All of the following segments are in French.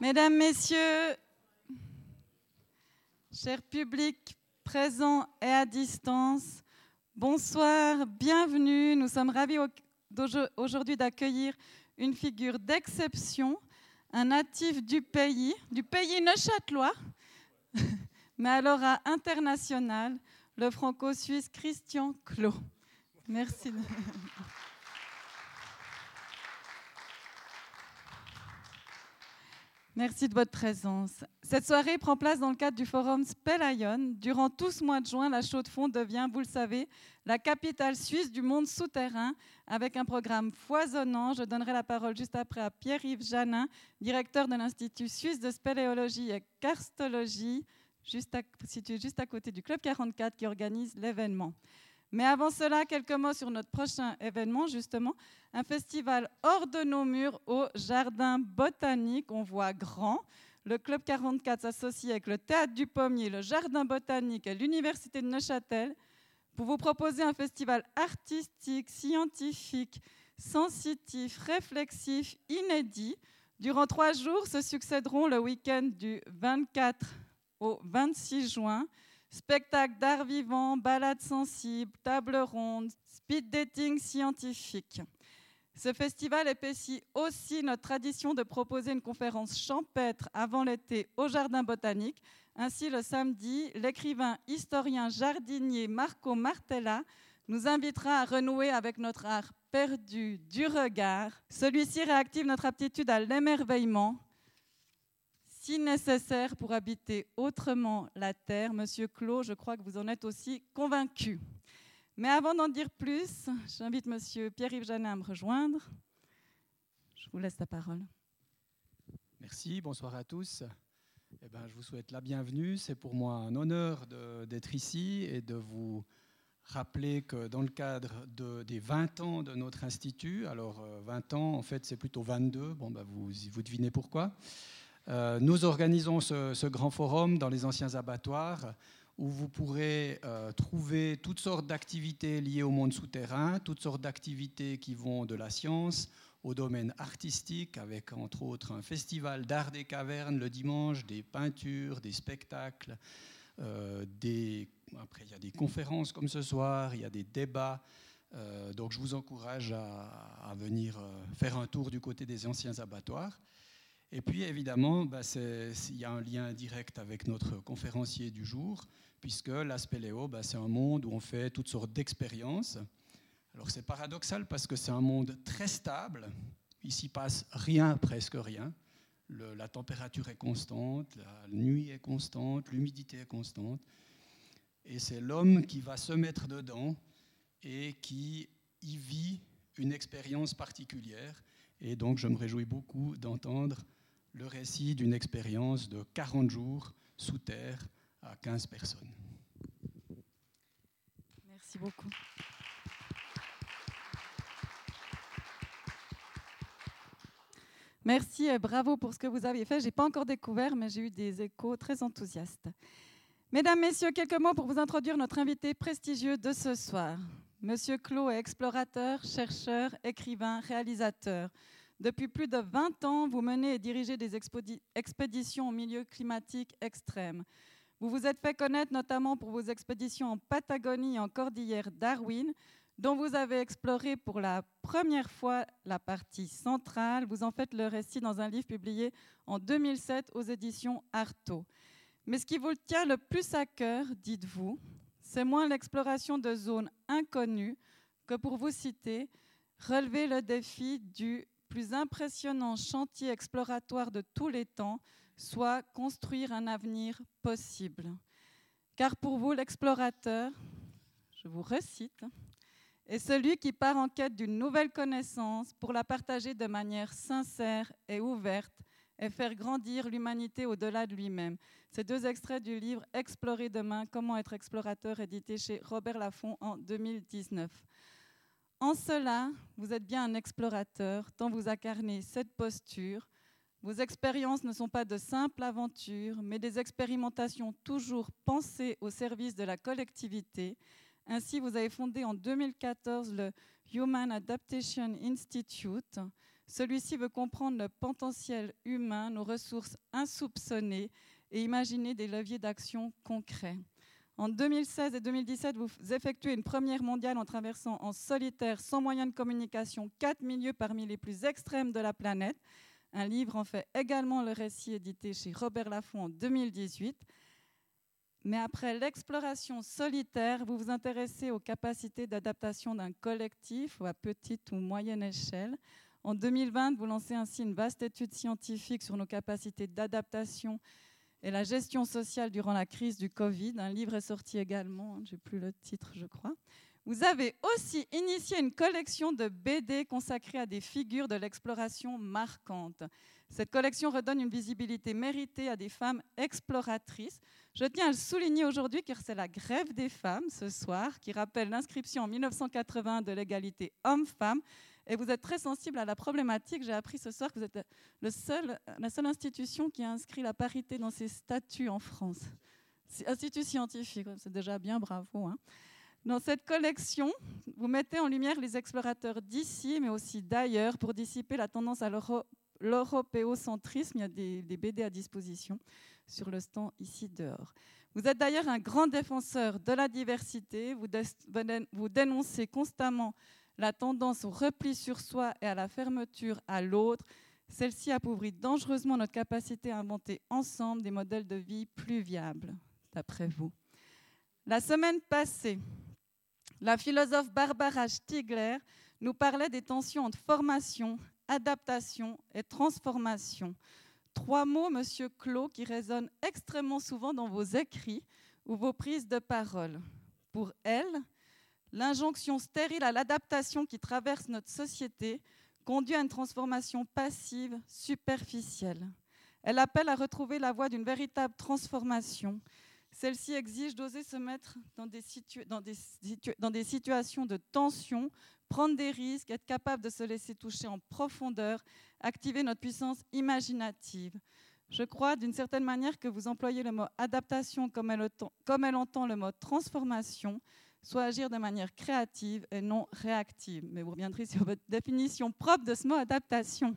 Mesdames, Messieurs, chers publics présents et à distance, bonsoir, bienvenue. Nous sommes ravis aujourd'hui d'accueillir une figure d'exception, un natif du pays, du pays neuchâtelois, mais alors à international, le franco-suisse Christian Clot. Merci. Merci de votre présence. Cette soirée prend place dans le cadre du forum Spelayon. Durant tout ce mois de juin, la Chaux-de-Fonds devient, vous le savez, la capitale suisse du monde souterrain avec un programme foisonnant. Je donnerai la parole juste après à Pierre-Yves Janin, directeur de l'Institut suisse de spéléologie et karstologie, situé juste à côté du Club 44 qui organise l'événement. Mais avant cela, quelques mots sur notre prochain événement, justement, un festival hors de nos murs au Jardin botanique. On voit grand. Le Club 44 s'associe avec le Théâtre du Pommier, le Jardin botanique et l'Université de Neuchâtel pour vous proposer un festival artistique, scientifique, sensitif, réflexif, inédit. Durant trois jours se succéderont le week-end du 24 au 26 juin Spectacle d'art vivant, balades sensibles, table ronde, speed dating scientifique. Ce festival épaissit aussi notre tradition de proposer une conférence champêtre avant l'été au Jardin botanique. Ainsi, le samedi, l'écrivain historien jardinier Marco Martella nous invitera à renouer avec notre art perdu du regard. Celui-ci réactive notre aptitude à l'émerveillement si nécessaire pour habiter autrement la terre. Monsieur Clos, je crois que vous en êtes aussi convaincu. Mais avant d'en dire plus, j'invite Monsieur Pierre-Yves Janin à me rejoindre. Je vous laisse la parole. Merci, bonsoir à tous. Eh ben, je vous souhaite la bienvenue. C'est pour moi un honneur d'être ici et de vous rappeler que dans le cadre de, des 20 ans de notre institut, alors 20 euh, ans, en fait c'est plutôt 22, bon, ben vous, vous devinez pourquoi, euh, nous organisons ce, grand forum dans les anciens abattoirs où vous pourrez euh, trouver toutes sortes d'activités liées au monde souterrain, toutes sortes d'activités qui vont de la science au domaine artistique, avec entre autres un festival d'art des cavernes le dimanche, des peintures, des spectacles, euh, après il y a des conférences comme ce soir, il y a des débats. donc je vous encourage à venir faire un tour du côté des anciens abattoirs. Et puis évidemment, bah, il y a un lien direct avec notre conférencier du jour, puisque l'aspéléo, bah, c'est un monde où on fait toutes sortes d'expériences. Alors c'est paradoxal parce que c'est un monde très stable, ici passe rien, presque rien. la température est constante, la nuit est constante, l'humidité est constante. Et c'est l'homme qui va se mettre dedans et qui y vit une expérience particulière. Et donc je me réjouis beaucoup d'entendre le récit d'une expérience de 40 jours sous terre à 15 personnes. Merci beaucoup. Merci et bravo pour ce que vous avez fait. Je n'ai pas encore découvert, mais j'ai eu des échos très enthousiastes. Mesdames, Messieurs, quelques mots pour vous introduire notre invité prestigieux de ce soir. Monsieur Clos est explorateur, chercheur, écrivain, réalisateur. Depuis plus de 20 ans, vous menez et dirigez des expéditions au milieu climatique extrême. Vous vous êtes fait connaître notamment pour vos expéditions en Patagonie et en Cordillère Darwin, dont vous avez exploré pour la première fois la partie centrale. Vous en faites le récit dans un livre publié en 2007 aux éditions Artaud. Mais ce qui vous tient le plus à cœur, dites-vous, c'est moins l'exploration de zones inconnues que, pour vous citer, relever le défi du plus impressionnant chantier exploratoire de tous les temps soit construire un avenir possible. Car pour vous, l'explorateur, je vous recite, est celui qui part en quête d'une nouvelle connaissance pour la partager de manière sincère et ouverte et faire grandir l'humanité au-delà de lui-même. Ces deux extraits du livre Explorer demain, comment être explorateur, édité chez Robert Laffont en 2019. En cela, vous êtes bien un explorateur, tant vous incarnez cette posture. Vos expériences ne sont pas de simples aventures, mais des expérimentations toujours pensées au service de la collectivité. Ainsi, vous avez fondé en 2014 le Human Adaptation Institute. Celui-ci veut comprendre le potentiel humain, nos ressources insoupçonnées et imaginer des leviers d'action concrets. En 2016 et 2017, vous effectuez une première mondiale en traversant en solitaire, sans moyen de communication, quatre milieux parmi les plus extrêmes de la planète. Un livre en fait également le récit édité chez Robert Laffont en 2018. Mais après l'exploration solitaire, vous vous intéressez aux capacités d'adaptation d'un collectif ou à petite ou moyenne échelle. En 2020, vous lancez ainsi une vaste étude scientifique sur nos capacités d'adaptation et la gestion sociale durant la crise du Covid. Un livre est sorti également, hein, je n'ai plus le titre, je crois. Vous avez aussi initié une collection de BD consacrée à des figures de l'exploration marquantes. Cette collection redonne une visibilité méritée à des femmes exploratrices. Je tiens à le souligner aujourd'hui car c'est la grève des femmes ce soir qui rappelle l'inscription en 1980 de l'égalité homme-femme. Et vous êtes très sensible à la problématique. J'ai appris ce soir que vous êtes la seule institution qui a inscrit la parité dans ses statuts en France. Institut scientifique, c'est déjà bien, bravo. Hein. Dans cette collection, vous mettez en lumière les explorateurs d'ici, mais aussi d'ailleurs, pour dissiper la tendance à l'européocentrisme. Il y a des, BD à disposition sur le stand ici dehors. Vous êtes d'ailleurs un grand défenseur de la diversité. Vous dénoncez constamment la tendance au repli sur soi et à la fermeture à l'autre. Celle-ci appauvrit dangereusement notre capacité à inventer ensemble des modèles de vie plus viables, d'après vous. La semaine passée, la philosophe Barbara Stiegler nous parlait des tensions entre formation, adaptation et transformation. Trois mots, Monsieur Clos, qui résonnent extrêmement souvent dans vos écrits ou vos prises de parole. Pour elle, l'injonction stérile à l'adaptation qui traverse notre société conduit à une transformation passive, superficielle. Elle appelle à retrouver la voie d'une véritable transformation celle-ci exige d'oser se mettre dans des, situations de tension, prendre des risques, être capable de se laisser toucher en profondeur, activer notre puissance imaginative. Je crois d'une certaine manière que vous employez le mot adaptation comme elle entend le mot transformation, soit agir de manière créative et non réactive. Mais vous reviendrez sur votre définition propre de ce mot adaptation.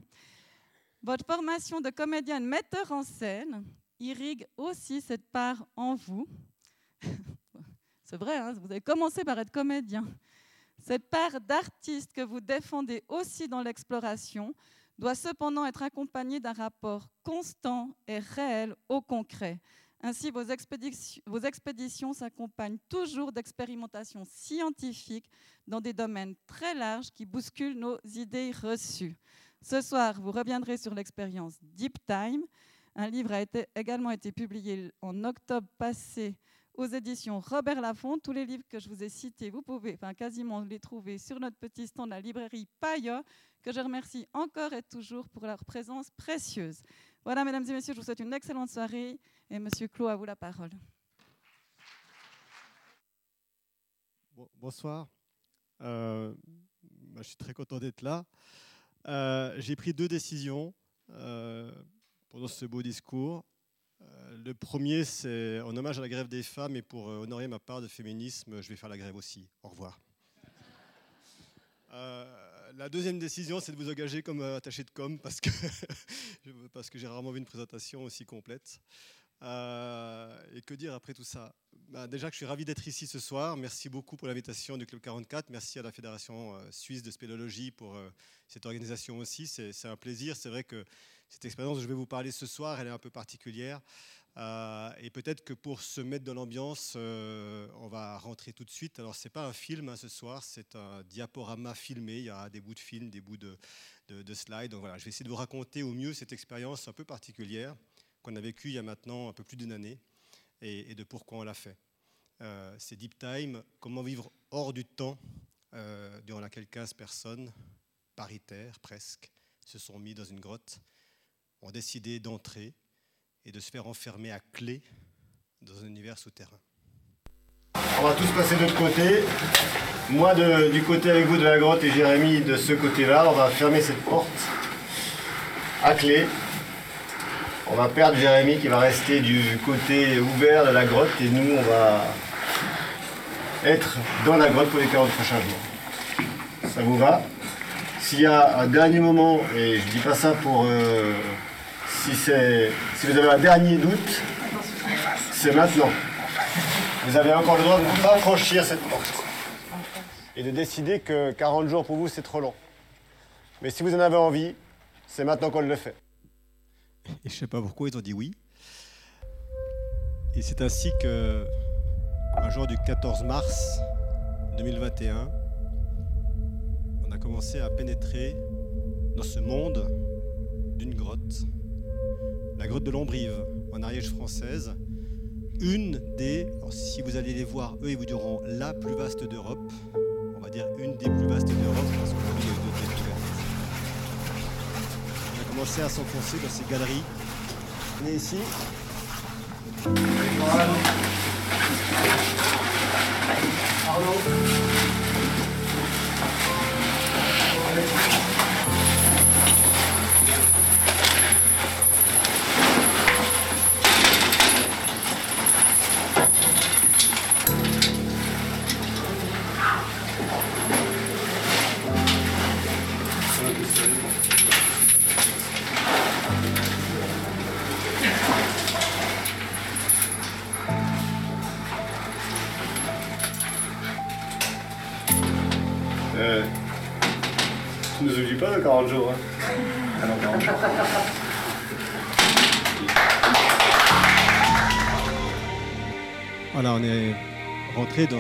Votre formation de comédienne metteur en scène irrigue aussi cette part en vous. C'est vrai, hein, vous avez commencé par être comédien. Cette part d'artiste que vous défendez aussi dans l'exploration doit cependant être accompagnée d'un rapport constant et réel au concret. Ainsi, vos expéditions, s'accompagnent toujours d'expérimentations scientifiques dans des domaines très larges qui bousculent nos idées reçues. Ce soir, vous reviendrez sur l'expérience Deep Time, un livre a également été publié en octobre passé aux éditions Robert Laffont. Tous les livres que je vous ai cités, vous pouvez enfin, quasiment les trouver sur notre petit stand de la librairie Paya, que je remercie encore et toujours pour leur présence précieuse. Voilà, mesdames et messieurs, je vous souhaite une excellente soirée et monsieur Clos, à vous la parole. Bonsoir. Euh, je suis très content d'être là. Euh, j'ai pris deux décisions. Euh, pendant ce beau discours. Le premier, c'est en hommage à la grève des femmes et pour honorer ma part de féminisme, je vais faire la grève aussi. Au revoir. Euh, la deuxième décision, c'est de vous engager comme attaché de com parce que, parce que j'ai rarement vu une présentation aussi complète. et que dire après tout ça? Bah, Déjà que je suis ravi d'être ici ce soir. Merci beaucoup pour l'invitation du Club 44. Merci à la Fédération suisse de spéléologie pour cette organisation aussi. C'est un plaisir. C'est vrai que cette expérience dont je vais vous parler ce soir, elle est un peu particulière. Euh, et peut-être que pour se mettre dans l'ambiance, euh, on va rentrer tout de suite. Alors, ce n'est pas un film hein, ce soir, c'est un diaporama filmé. Il y a des bouts de film, des bouts de, de, slides. Donc voilà, je vais essayer de vous raconter au mieux cette expérience un peu particulière qu'on a vécue il y a maintenant un peu plus d'une année et, de pourquoi on l'a fait. Euh, c'est Deep Time, comment vivre hors du temps, durant laquelle 15 personnes, paritaires presque, se sont mis dans une grotte ont décidé d'entrer et de se faire enfermer à clé dans un univers souterrain. On va tous passer de l'autre côté. Moi du côté avec vous de la grotte et Jérémy de ce côté-là. On va fermer cette porte à clé. On va perdre Jérémy qui va rester du côté ouvert de la grotte et nous on va être dans la grotte pour les 40 prochains jours. Ça vous va? S'il y a un dernier moment, et je dis pas ça pour euh, si si vous avez un dernier doute, c'est maintenant. Vous avez encore le droit de ne pas franchir cette porte et de décider que 40 jours pour vous c'est trop long. Mais si vous en avez envie, c'est maintenant qu'on le fait. Et je sais pas pourquoi ils ont dit oui. Et c'est ainsi que, un jour du 14 mars 2021, on a commencé à pénétrer dans ce monde d'une grotte, la grotte de Lombrive, en Ariège française, une des, si vous allez les voir, eux, ils vous diront la plus vaste d'Europe, on va dire une des plus vastes d'Europe, parce qu'aujourd'hui, On a commencé à s'enfoncer dans ces galeries. Est ici,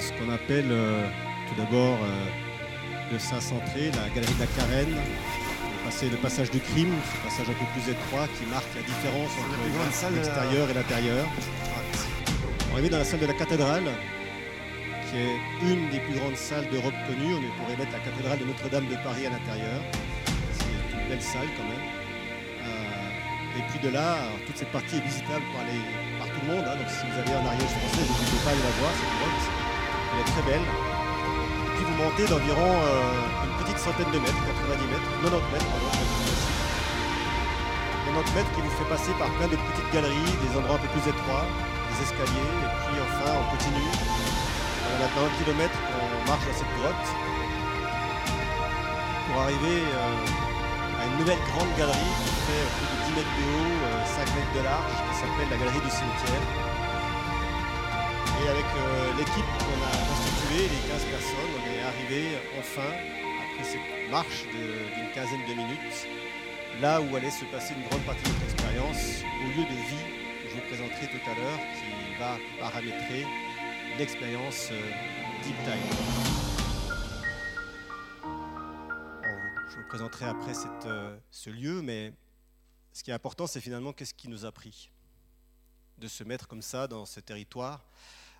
dans ce qu'on appelle euh, tout d'abord euh, le Saint-Centré, la galerie de la Carène, le passage du crime, ce passage un peu plus étroit qui marque la différence entre l'extérieur et l'intérieur. On est dans la salle de la cathédrale, qui est une des plus grandes salles d'Europe connues. On pourrait mettre la cathédrale de Notre-Dame de Paris à l'intérieur. C'est une belle salle quand même. Euh, et puis de là, toute cette partie est visitable par, tout le monde. Hein. donc si vous allez en Ariège français, n'hésitez pas à aller la voir, grotte. Très belle. Puis vous montez d'environ euh, une petite centaine de mètres, 90 mètres, 90 mètres, pardon, 90 mètres qui vous fait passer par plein de petites galeries, des endroits un peu plus étroits, des escaliers, et puis enfin on continue on a maintenant un kilomètre qu'on marche dans cette grotte pour arriver euh, à une nouvelle grande galerie qui fait plus de 10 mètres de haut, 5 euh, mètres de large, qui s'appelle la galerie du cimetière. Et avec euh, l'équipe qu'on a constituée, les 15 personnes, on est arrivé enfin, après cette marche d'une quinzaine de minutes, là où allait se passer une grande partie de notre expérience, au lieu de vie que je vous présenterai tout à l'heure, qui va paramétrer l'expérience euh, Deep Time. je vous présenterai après euh, ce lieu, mais ce qui est important, c'est finalement qu'est-ce qui nous a pris de se mettre comme ça dans ce territoire.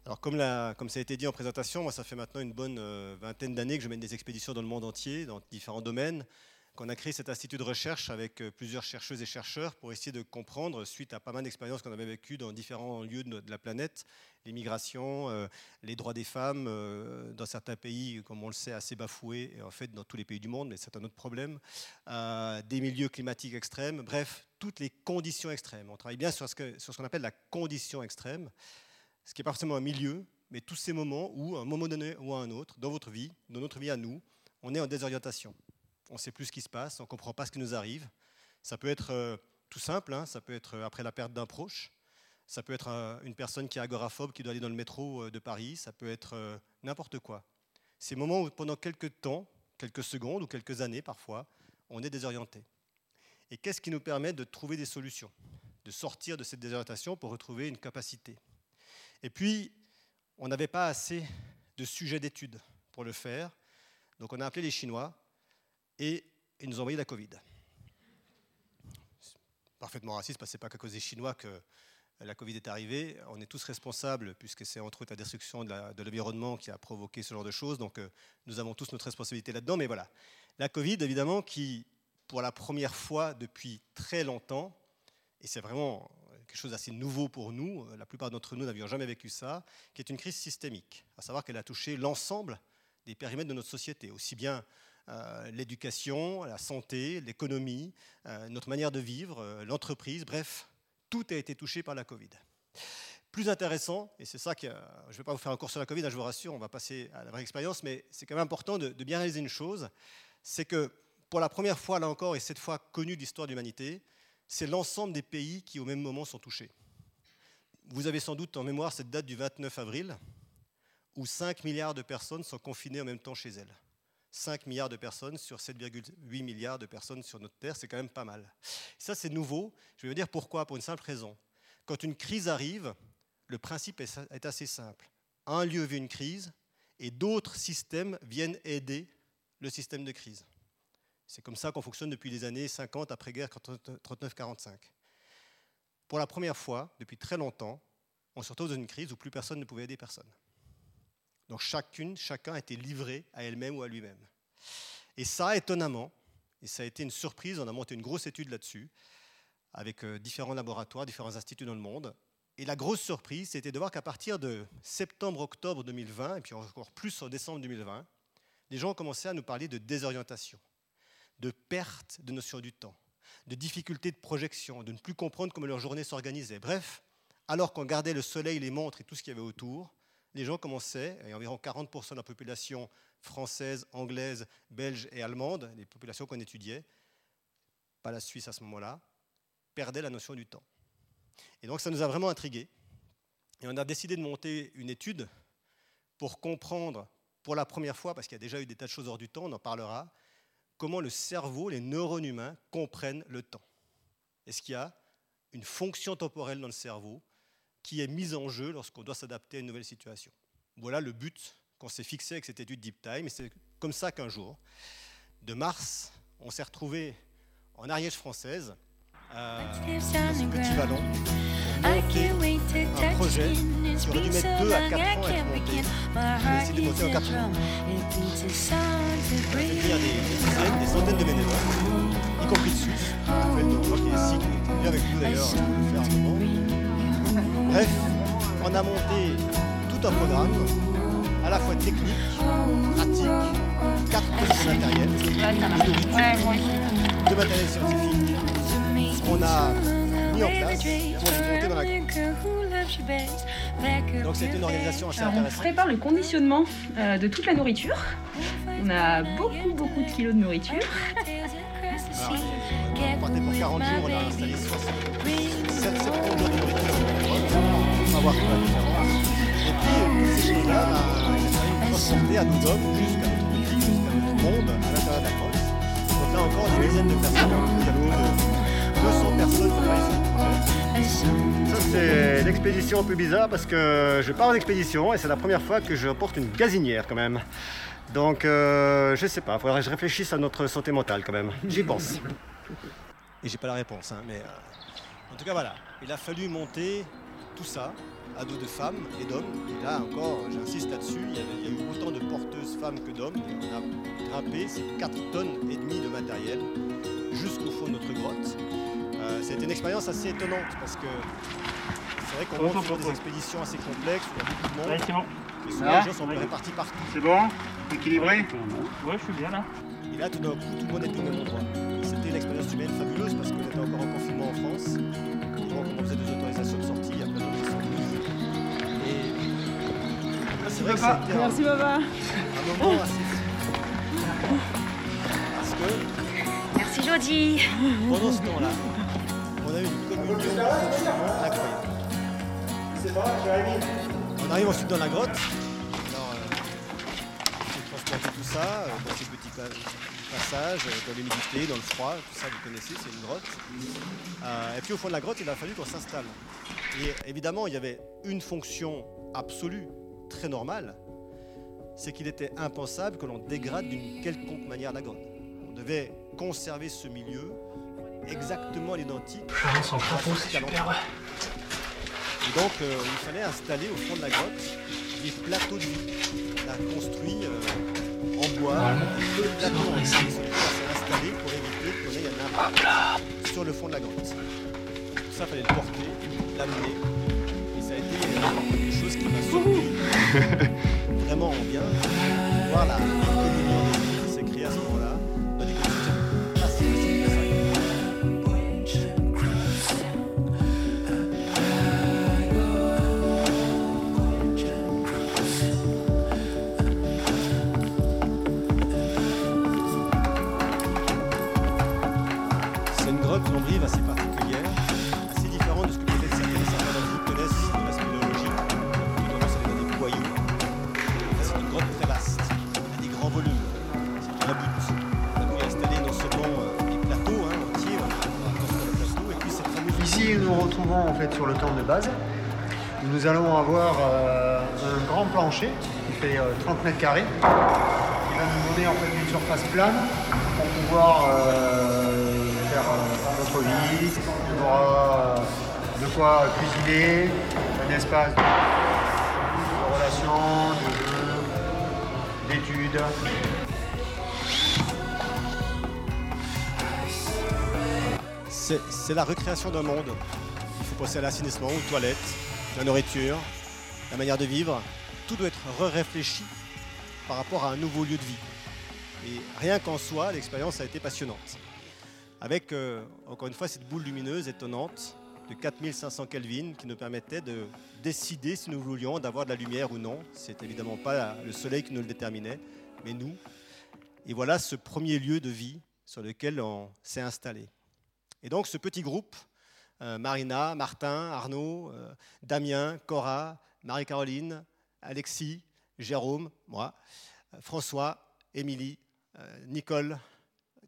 Alors comme, ça a été dit en présentation, moi ça fait maintenant une bonne euh, vingtaine d'années que je mène des expéditions dans le monde entier, dans différents domaines qu'on a créé cet institut de recherche avec euh, plusieurs chercheuses et chercheurs pour essayer de comprendre, suite à pas mal d'expériences qu'on avait vécues dans différents lieux de la planète, les migrations, euh, les droits des femmes, dans certains pays, comme on le sait, assez bafoués, et en fait dans tous les pays du monde, mais c'est un autre problème, des milieux climatiques extrêmes, bref, toutes les conditions extrêmes. On travaille bien sur ce qu'on appelle la condition extrême, ce qui n'est pas forcément un milieu, mais tous ces moments où, à un moment donné ou à un autre, dans votre vie, dans notre vie à nous, on est en désorientation on ne sait plus ce qui se passe, on ne comprend pas ce qui nous arrive. Ça peut être euh, tout simple, hein, ça peut être euh, après la perte d'un proche, ça peut être euh, une personne qui est agoraphobe qui doit aller dans le métro de Paris, ça peut être n'importe quoi. Ces moments où pendant quelques temps, quelques secondes ou quelques années parfois, on est désorienté. Et qu'est-ce qui nous permet de trouver des solutions, de sortir de cette désorientation pour retrouver une capacité Et puis, on n'avait pas assez de sujets d'études pour le faire, donc on a appelé les Chinois et ils nous ont envoyé la Covid. Parfaitement raciste, parce que ce pas qu'à cause des Chinois que la Covid est arrivée. On est tous responsables, puisque c'est entre autres la destruction de l'environnement qui a provoqué ce genre de choses. Donc euh, nous avons tous notre responsabilité là-dedans. Mais voilà, la Covid, évidemment, qui, pour la première fois depuis très longtemps, et c'est vraiment quelque chose d'assez nouveau pour nous, la plupart d'entre nous n'avions jamais vécu ça, qui est une crise systémique, à savoir qu'elle a touché l'ensemble des périmètres de notre société, aussi bien euh, l'éducation, la santé, l'économie, euh, notre manière de vivre, euh, l'entreprise, bref, tout a été touché par la Covid. Plus intéressant, et c'est ça que je ne vais pas vous faire un cours sur la Covid, hein, je vous rassure, on va passer à la vraie expérience, mais c'est quand même important de, bien réaliser une chose, c'est que pour la première fois, là encore, et cette fois connue de l'histoire de l'humanité, c'est l'ensemble des pays qui, au même moment, sont touchés. Vous avez sans doute en mémoire cette date du 29 avril, où 5 milliards de personnes sont confinées en même temps chez elles. 5 milliards de personnes sur 7,8 milliards de personnes sur notre Terre, c'est quand même pas mal. Ça, c'est nouveau. Je vais vous dire pourquoi, pour une simple raison. Quand une crise arrive, le principe est assez simple. Un lieu vit une crise et d'autres systèmes viennent aider le système de crise. C'est comme ça qu'on fonctionne depuis les années 50 après-guerre 39-45. Pour la première fois, depuis très longtemps, on se retrouve dans une crise où plus personne ne pouvait aider personne. Donc chacune, chacun était livré à elle-même ou à lui-même. Et ça, étonnamment, et ça a été une surprise, on a monté une grosse étude là-dessus, avec euh, différents laboratoires, différents instituts dans le monde. Et la grosse surprise, c'était de voir qu'à partir de septembre-octobre 2020, et puis encore plus en décembre 2020, les gens commençaient à nous parler de désorientation, de perte de notion du temps, de difficultés de projection, de ne plus comprendre comment leur journée s'organisait. Bref, alors qu'on gardait le soleil, les montres et tout ce qu'il y avait autour, les gens commençaient, et environ 40% de la population française, anglaise, belge et allemande, les populations qu'on étudiait, pas la Suisse à ce moment-là, perdaient la notion du temps. Et donc ça nous a vraiment intrigués. Et on a décidé de monter une étude pour comprendre pour la première fois, parce qu'il y a déjà eu des tas de choses hors du temps, on en parlera, comment le cerveau, les neurones humains comprennent le temps. Est-ce qu'il y a une fonction temporelle dans le cerveau qui est mise en jeu lorsqu'on doit s'adapter à une nouvelle situation? Voilà le but qu'on s'est fixé avec cette étude Deep Time. Et c'est comme ça qu'un jour, de mars, on s'est retrouvé en Ariège française, euh, dans ce petit vallon, un projet qui aurait dû mettre 2 à 4 ans à être monté. J'ai décidé de monter en 4 ans. On a fait venir des, dizaines, des centaines de bénévoles, y compris de Suisse. Raphaël Dormois qui est ici, qui est venu avec nous d'ailleurs, faire un moment. Bref, on a monté tout un programme, à la fois technique, pratique, quatre types de matériel, de matériel scientifique, qu'on a mis en place on monté dans la groupe. Donc c'est une organisation assez Alors, intéressante. on prépare le conditionnement euh, de toute la nourriture. On a beaucoup beaucoup de kilos de nourriture. Alors, on pour 40 jours, on a installé 67 jours de nourriture. On va voir quoi. Et puis, ces choses-là, bah, elles sont transportées à nos hommes jusqu'à notre boutique, jusqu'à notre monde à l'intérieur de la grotte. Donc là encore, des dizaines de personnes, y a de 200 personnes. Ça, c'est l'expédition un peu bizarre parce que je pars en expédition et c'est la première fois que je porte une gazinière quand même. Donc, euh, je sais pas, faudrait que je réfléchisse à notre santé mentale quand même. J'y pense. Et j'ai pas la réponse, hein, mais euh, en tout cas voilà, il a fallu monter tout ça à dos de femmes et d'hommes. Et là encore, j'insiste là-dessus, il, il y a eu autant de porteuses femmes que d'hommes. On a grimpé ces 4 tonnes et demie de matériel jusqu'au fond de notre grotte. Euh, C'était une expérience assez étonnante parce que c'est vrai qu'on monte sur des expéditions assez complexes où il y a beaucoup de monde. Ouais, c'est bon. Et souvent, les gens sont répartis partout. C'est bon? Équilibré? Ouais, je suis bien là. Et là, tout d'un coup, tout le monde était au même endroit. Et C'était une expérience humaine fabuleuse parce qu'on était encore en confinement en France. Et donc, on faisait des autorisations de sortie, après on est sorti. Et là, c'est vrai que c'était un, Merci, Baba. un moment assez fou. Parce que Merci Jody. pendant ce temps-là, On arrive ensuite dans la grotte. Alors, euh, j'ai transporté tout ça euh, dans ces petits pa- passages, euh, dans l'humidité, dans le froid, tout ça vous connaissez, c'est une grotte. Euh, et puis au fond de la grotte, il a fallu qu'on s'installe. Et évidemment, il y avait une fonction absolue, très normale, c'est qu'il était impensable que l'on dégrade d'une quelconque manière la grotte. On devait conserver ce milieu exactement l'identique. Florence en crapaud, c'est super. Et donc, euh, il fallait installer au fond de la grotte des plateaux de vie. On a construit euh, en bois des plateaux en vie ici. sur lesquels on s'est installé pour éviter qu'on ait un impact sur le fond de la grotte. Tout ça, il fallait le porter, l'amener. Et ça a été euh, quelque chose qui m'a surpris vraiment bien. Voir 30 mètres carrés, qui va nous donner en fait une surface plane pour pouvoir faire notre vie. On aura de quoi cuisiner, un espace de relations, de jeux, d'études. C'est la recréation d'un monde. Il faut penser à l'assainissement, aux toilettes, la nourriture, la manière de vivre. Tout doit être réfléchi par rapport à un nouveau lieu de vie. Et rien qu'en soi, l'expérience a été passionnante. Avec, euh, encore une fois, cette boule lumineuse étonnante de 4500 Kelvin qui nous permettait de décider si nous voulions d'avoir de la lumière ou non. C'est évidemment pas le soleil qui nous le déterminait, mais nous. Et voilà ce premier lieu de vie sur lequel on s'est installé. Et donc ce petit groupe, euh, Marina, Martin, Arnaud, euh, Damien, Cora, Marie-Caroline, Alexis, Jérôme, moi, euh, François, Émilie, Nicole,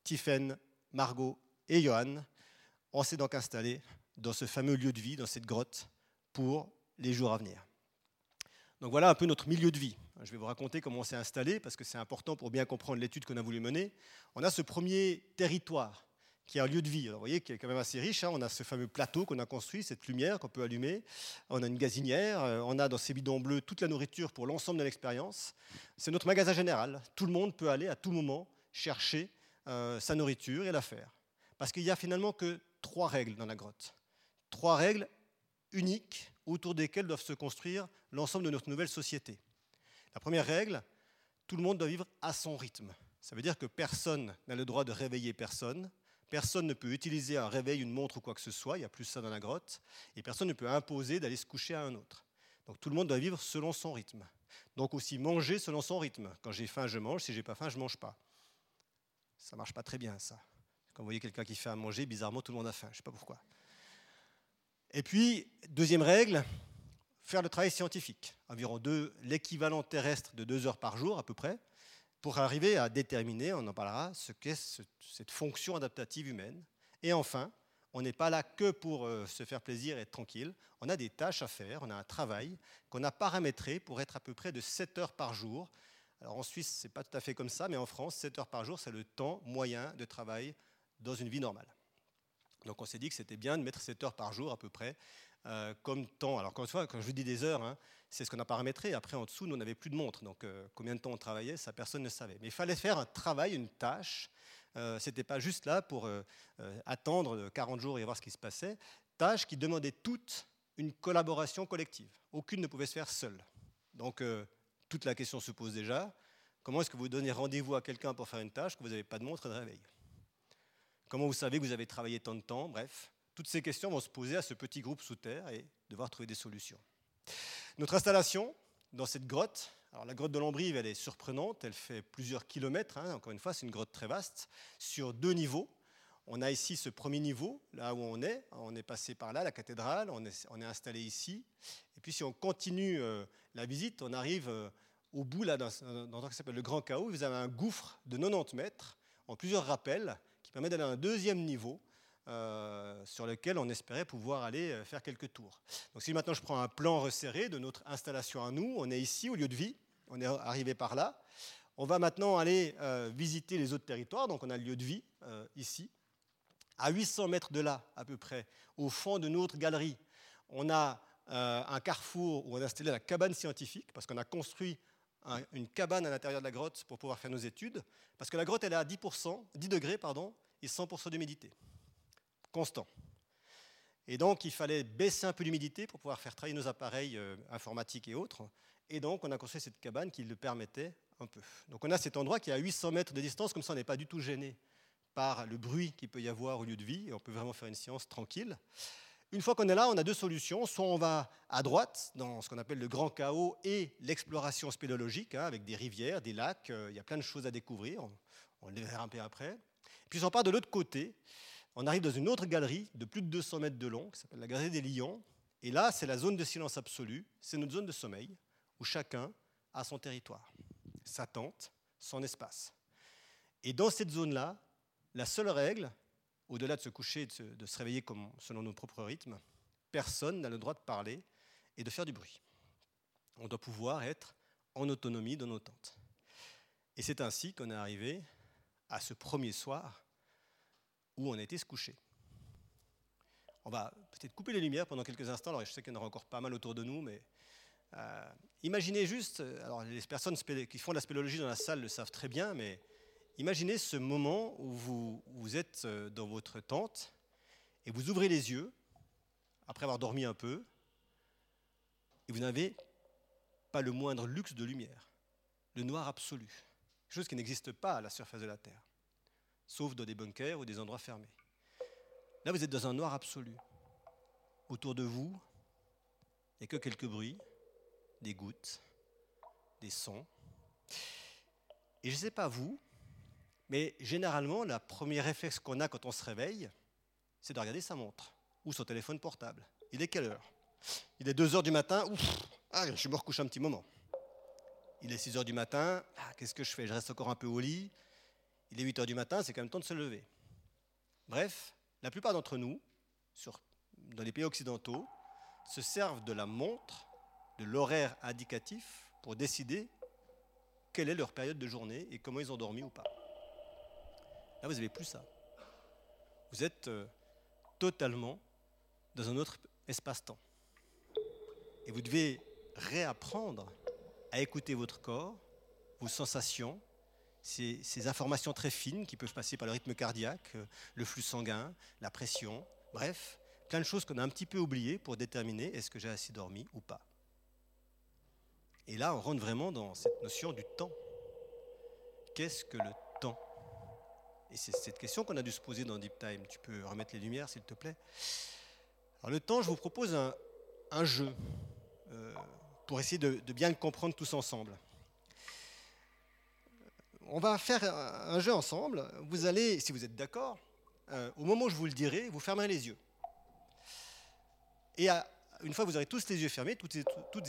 Tiffaine, Margot et Johan, on s'est donc installé dans ce fameux lieu de vie, dans cette grotte, pour les jours à venir. Donc voilà un peu notre milieu de vie. Je vais vous raconter comment on s'est installé, parce que c'est important pour bien comprendre l'étude qu'on a voulu mener. On a ce premier territoire qui est un lieu de vie. vous voyez, qui est quand même assez riche. Hein. On a ce fameux plateau qu'on a construit, cette lumière qu'on peut allumer. On a une gazinière. Euh, on a dans ces bidons bleus toute la nourriture pour l'ensemble de l'expérience. C'est notre magasin général. Tout le monde peut aller à tout moment chercher euh, sa nourriture et la faire. Parce qu'il n'y a finalement que trois règles dans la grotte. Trois règles uniques autour desquelles doivent se construire l'ensemble de notre nouvelle société. La première règle, tout le monde doit vivre à son rythme. Ça veut dire que personne n'a le droit de réveiller personne, Personne ne peut utiliser un réveil, une montre ou quoi que ce soit, il n'y a plus ça dans la grotte, et personne ne peut imposer d'aller se coucher à un autre. Donc tout le monde doit vivre selon son rythme. Donc aussi manger selon son rythme. Quand j'ai faim, je mange, si j'ai pas faim, je mange pas. Ça marche pas très bien ça. Quand vous voyez quelqu'un qui fait à manger, bizarrement tout le monde a faim, je sais pas pourquoi. Et puis deuxième règle, faire le travail scientifique, environ l'équivalent terrestre de deux heures par jour à peu près pour arriver à déterminer, on en parlera, ce qu'est cette fonction adaptative humaine. Et enfin, on n'est pas là que pour euh, se faire plaisir et être tranquille. On a des tâches à faire, on a un travail qu'on a paramétré pour être à peu près de 7 heures par jour. Alors en Suisse, ce n'est pas tout à fait comme ça, mais en France, 7 heures par jour, c'est le temps moyen de travail dans une vie normale. Donc on s'est dit que c'était bien de mettre 7 heures par jour à peu près euh, comme temps. Alors quand, quand je vous dis des heures, hein, c'est ce qu'on a paramétré. Après, en dessous, nous, on n'avait plus de montre. Donc, euh, combien de temps on travaillait, ça, personne ne savait. Mais il fallait faire un travail, une tâche. Euh, ce n'était pas juste là pour euh, attendre 40 jours et voir ce qui se passait. Tâche qui demandait toute une collaboration collective. Aucune ne pouvait se faire seule. Donc, toute la question se pose déjà. Comment est-ce que vous donnez rendez-vous à quelqu'un pour faire une tâche que vous n'avez pas de montre et de réveil? Comment vous savez que vous avez travaillé tant de temps? Bref, toutes ces questions vont se poser à ce petit groupe sous terre et devoir trouver des solutions. Notre installation dans cette grotte, alors la grotte de l'Ambrive, elle est surprenante, elle fait plusieurs kilomètres, hein. encore une fois, c'est une grotte très vaste, sur deux niveaux. On a ici ce premier niveau, là où on est, on est passé par là, la cathédrale, on est, installé ici. Et puis si on continue euh, la visite, on arrive euh, au bout là, dans, ce qui s'appelle le Grand Chaos. Vous avez un gouffre de 90 mètres en plusieurs rappels qui permet d'aller à un deuxième niveau euh, sur lequel on espérait pouvoir aller euh, faire quelques tours. Donc si maintenant je prends un plan resserré de notre installation à nous, on est ici au lieu de vie, on est arrivé par là. On va maintenant aller euh, visiter les autres territoires, donc on a le lieu de vie ici. À 800 mètres de là, à peu près, au fond de notre galerie, on a un carrefour où on a installé la cabane scientifique, parce qu'on a construit une cabane à l'intérieur de la grotte pour pouvoir faire nos études, parce que la grotte elle est à 10%, 10 degrés pardon, et 100% d'humidité constant. Et donc, il fallait baisser un peu l'humidité pour pouvoir faire travailler nos appareils euh, informatiques et autres. Et donc, on a construit cette cabane qui le permettait un peu. Donc, on a cet endroit qui est à 800 mètres de distance, comme ça, on n'est pas du tout gêné par le bruit qu'il peut y avoir au lieu de vie, et on peut vraiment faire une séance tranquille. Une fois qu'on est là, on a deux solutions. Soit on va à droite, dans ce qu'on appelle le grand chaos et l'exploration spéléologique, hein, avec des rivières, des lacs, euh, il y a plein de choses à découvrir, on, on les verra un peu après. Puis on part de l'autre côté, on arrive dans une autre galerie de plus de 200 mètres de long, qui s'appelle la galerie des Lions. Et là, c'est la zone de silence absolu, c'est notre zone de sommeil, où chacun a son territoire, sa tente, son espace. Et dans cette zone-là, la seule règle, au-delà de se coucher et de se, réveiller comme, selon nos propres rythmes, personne n'a le droit de parler et de faire du bruit. On doit pouvoir être en autonomie dans nos tentes. Et c'est ainsi qu'on est arrivé à ce premier soir où on été se coucher. On va peut-être couper les lumières pendant quelques instants. Alors, je sais qu'il y en aura encore pas mal autour de nous, mais euh, imaginez juste, alors les personnes qui font de la spéléologie dans la salle le savent très bien, mais imaginez ce moment où vous, vous êtes euh, dans votre tente et vous ouvrez les yeux, après avoir dormi un peu, et vous n'avez pas le moindre luxe de lumière, le noir absolu, chose qui n'existe pas à la surface de la Terre, sauf dans des bunkers ou des endroits fermés. Là, vous êtes dans un noir absolu. Autour de vous, il n'y a que quelques bruits, des gouttes, des sons. Et je ne sais pas vous, mais généralement, la première réflexe qu'on a quand on se réveille, c'est de regarder sa montre ou son téléphone portable. Il est quelle heure? Il est 2 heures du matin, ouf, ah, je me recouche un petit moment. Il est 6 heures du matin, ah, qu'est-ce que je fais? Je reste encore un peu au lit. Il est 8 heures du matin, c'est quand même temps de se lever. Bref, la plupart d'entre nous, dans les pays occidentaux, se servent de la montre, de l'horaire indicatif, pour décider quelle est leur période de journée et comment ils ont dormi ou pas. Là, vous n'avez plus ça. Vous êtes euh, totalement dans un autre espace-temps. Et vous devez réapprendre à écouter votre corps, vos sensations, ces, informations très fines qui peuvent passer par le rythme cardiaque, euh, le flux sanguin, la pression, bref, plein de choses qu'on a un petit peu oubliées pour déterminer est-ce que j'ai assez dormi ou pas. Et là, on rentre vraiment dans cette notion du temps. Qu'est-ce que le temps? Et c'est cette question qu'on a dû se poser dans Deep Time. Tu peux remettre les lumières, s'il te plaît? Alors, le temps, je vous propose un, jeu euh, pour essayer de bien le comprendre tous ensemble. On va faire un jeu ensemble. Vous allez, si vous êtes d'accord, euh, au moment où je vous le dirai, vous fermerez les yeux. Et à- une fois que vous aurez tous les yeux fermés, toutes et,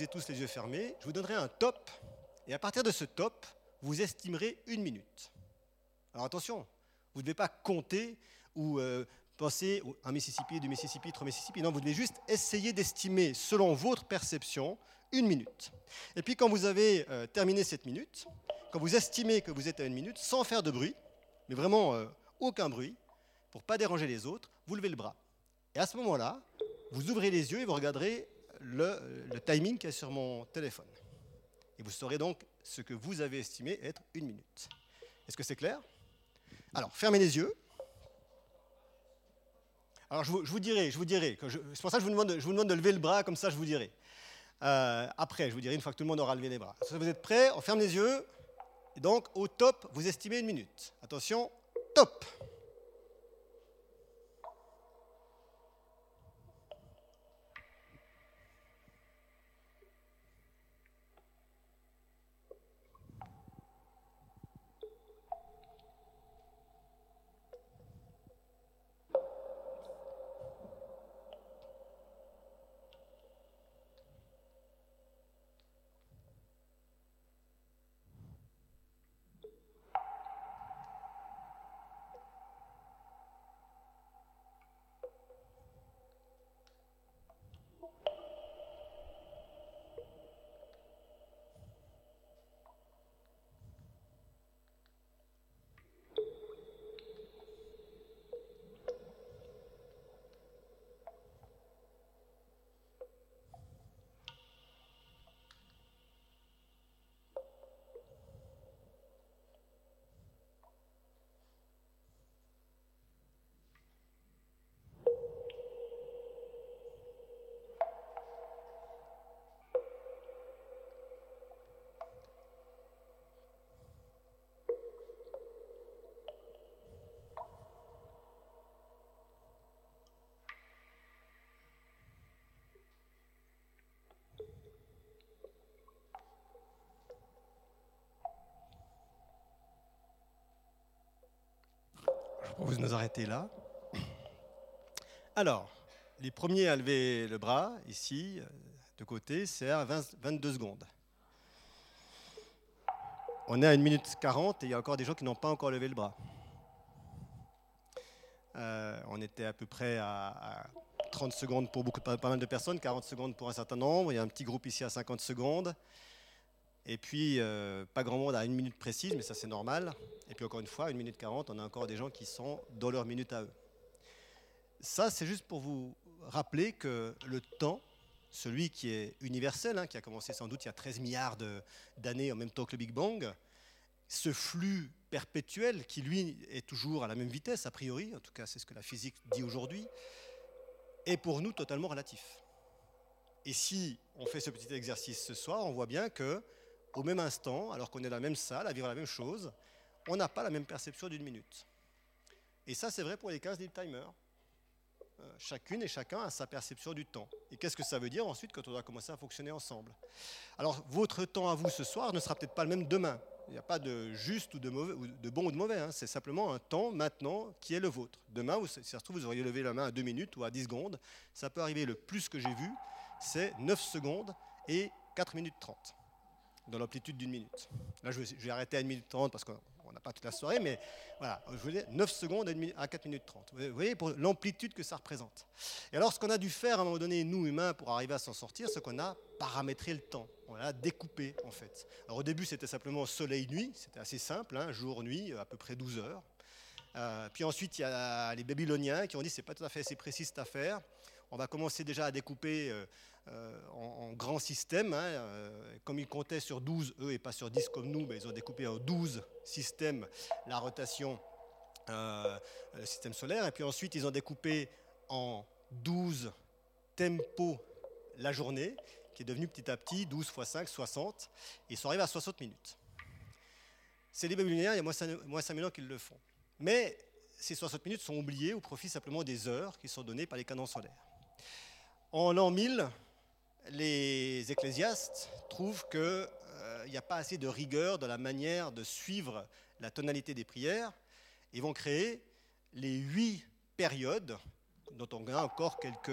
tous les yeux fermés, je vous donnerai un top. Et à partir de ce top, vous estimerez une minute. Alors attention, vous ne devez pas compter ou euh, penser un Mississippi, du Mississippi, trois Mississippi. Non, vous devez juste essayer d'estimer, selon votre perception, une minute. Et puis quand vous avez euh, terminé cette minute, quand vous estimez que vous êtes à une minute, sans faire de bruit, mais vraiment euh, aucun bruit, pour pas déranger les autres, vous levez le bras. Et à ce moment-là, vous ouvrez les yeux et vous regarderez le, le timing qui est sur mon téléphone. Et vous saurez donc ce que vous avez estimé être une minute. Est-ce que c'est clair? Alors, fermez les yeux. Alors, je vous, je dirai, je vous dirai. C'est pour ça que je vous, demande, je vous demande de lever le bras, comme ça je vous dirai. Euh, après, je vous dirai une fois que tout le monde aura levé les bras. Si vous êtes prêts, on ferme les yeux. Et donc, au top, vous estimez une minute. Attention, top Propose de nous arrêter là. Alors, les premiers à lever le bras, ici, de côté, c'est à 20 22 secondes. On est à 1 minute 40 et il y a encore des gens qui n'ont pas encore levé le bras. Euh, on était à peu près à, à 30 secondes pour pas mal de personnes, 40 secondes pour un certain nombre. Il y a un petit groupe ici à 50 secondes. Et puis, euh, pas grand monde à une minute précise, mais ça c'est normal. Et puis encore une fois, une minute 40, on a encore des gens qui sont dans leur minute à eux. Ça, c'est juste pour vous rappeler que le temps, celui qui est universel, hein, qui a commencé sans doute il y a 13 milliards d'années en même temps que le Big Bang, ce flux perpétuel qui, lui, est toujours à la même vitesse, a priori, en tout cas c'est ce que la physique dit aujourd'hui, est pour nous totalement relatif. Et si on fait ce petit exercice ce soir, on voit bien que au même instant, alors qu'on est dans la même salle, à vivre la même chose, on n'a pas la même perception d'une minute. Et ça, c'est vrai pour les 15 deep timers. Euh, chacune et chacun a sa perception du temps. Et qu'est-ce que ça veut dire ensuite quand on doit commencer à fonctionner ensemble? Alors, votre temps à vous ce soir ne sera peut-être pas le même demain. Il n'y a pas de juste ou de, mauvais, ou de bon ou de mauvais. hein. C'est simplement un temps maintenant qui est le vôtre. Demain, si ça se trouve, vous auriez levé la main à 2 minutes ou à 10 secondes. Ça peut arriver. Le plus que j'ai vu, c'est 9 secondes et 4 minutes 30 dans l'amplitude d'une minute. Là, je vais, arrêter à 1 minute 30 parce qu'on on n'a pas toute la soirée, mais voilà, je vous dis 9 secondes à 4 minutes 30. Vous voyez pour l'amplitude que ça représente. Et alors, ce qu'on a dû faire à un moment donné, nous humains, pour arriver à s'en sortir, c'est qu'on a paramétré le temps. On l'a découpé, en fait. Alors, au début, c'était simplement soleil-nuit, c'était assez simple, hein, jour-nuit, à peu près 12 heures. Euh, puis ensuite, il y a les Babyloniens qui ont dit c'est pas tout à fait assez précis cette affaire. On va commencer déjà à découper euh, euh, en, en grands systèmes. hein, euh, comme ils comptaient sur 12, eux, et pas sur 10 comme nous, ben, ils ont découpé en 12 systèmes la rotation, euh, le système solaire. Et puis ensuite, ils ont découpé en 12 tempos la journée, qui est devenu petit à petit 12 x 5, 60. Et ils sont arrivés à 60 minutes. C'est les Babyloniens, il y a moins 5 moins 5000 ans qu'ils le font. Mais ces 60 minutes sont oubliées au profit simplement des heures qui sont données par les canons solaires. En l'an 1000, les ecclésiastes trouvent qu'il n'y a pas assez de rigueur dans la manière de suivre la tonalité des prières et vont créer les huit périodes, dont on a encore quelques,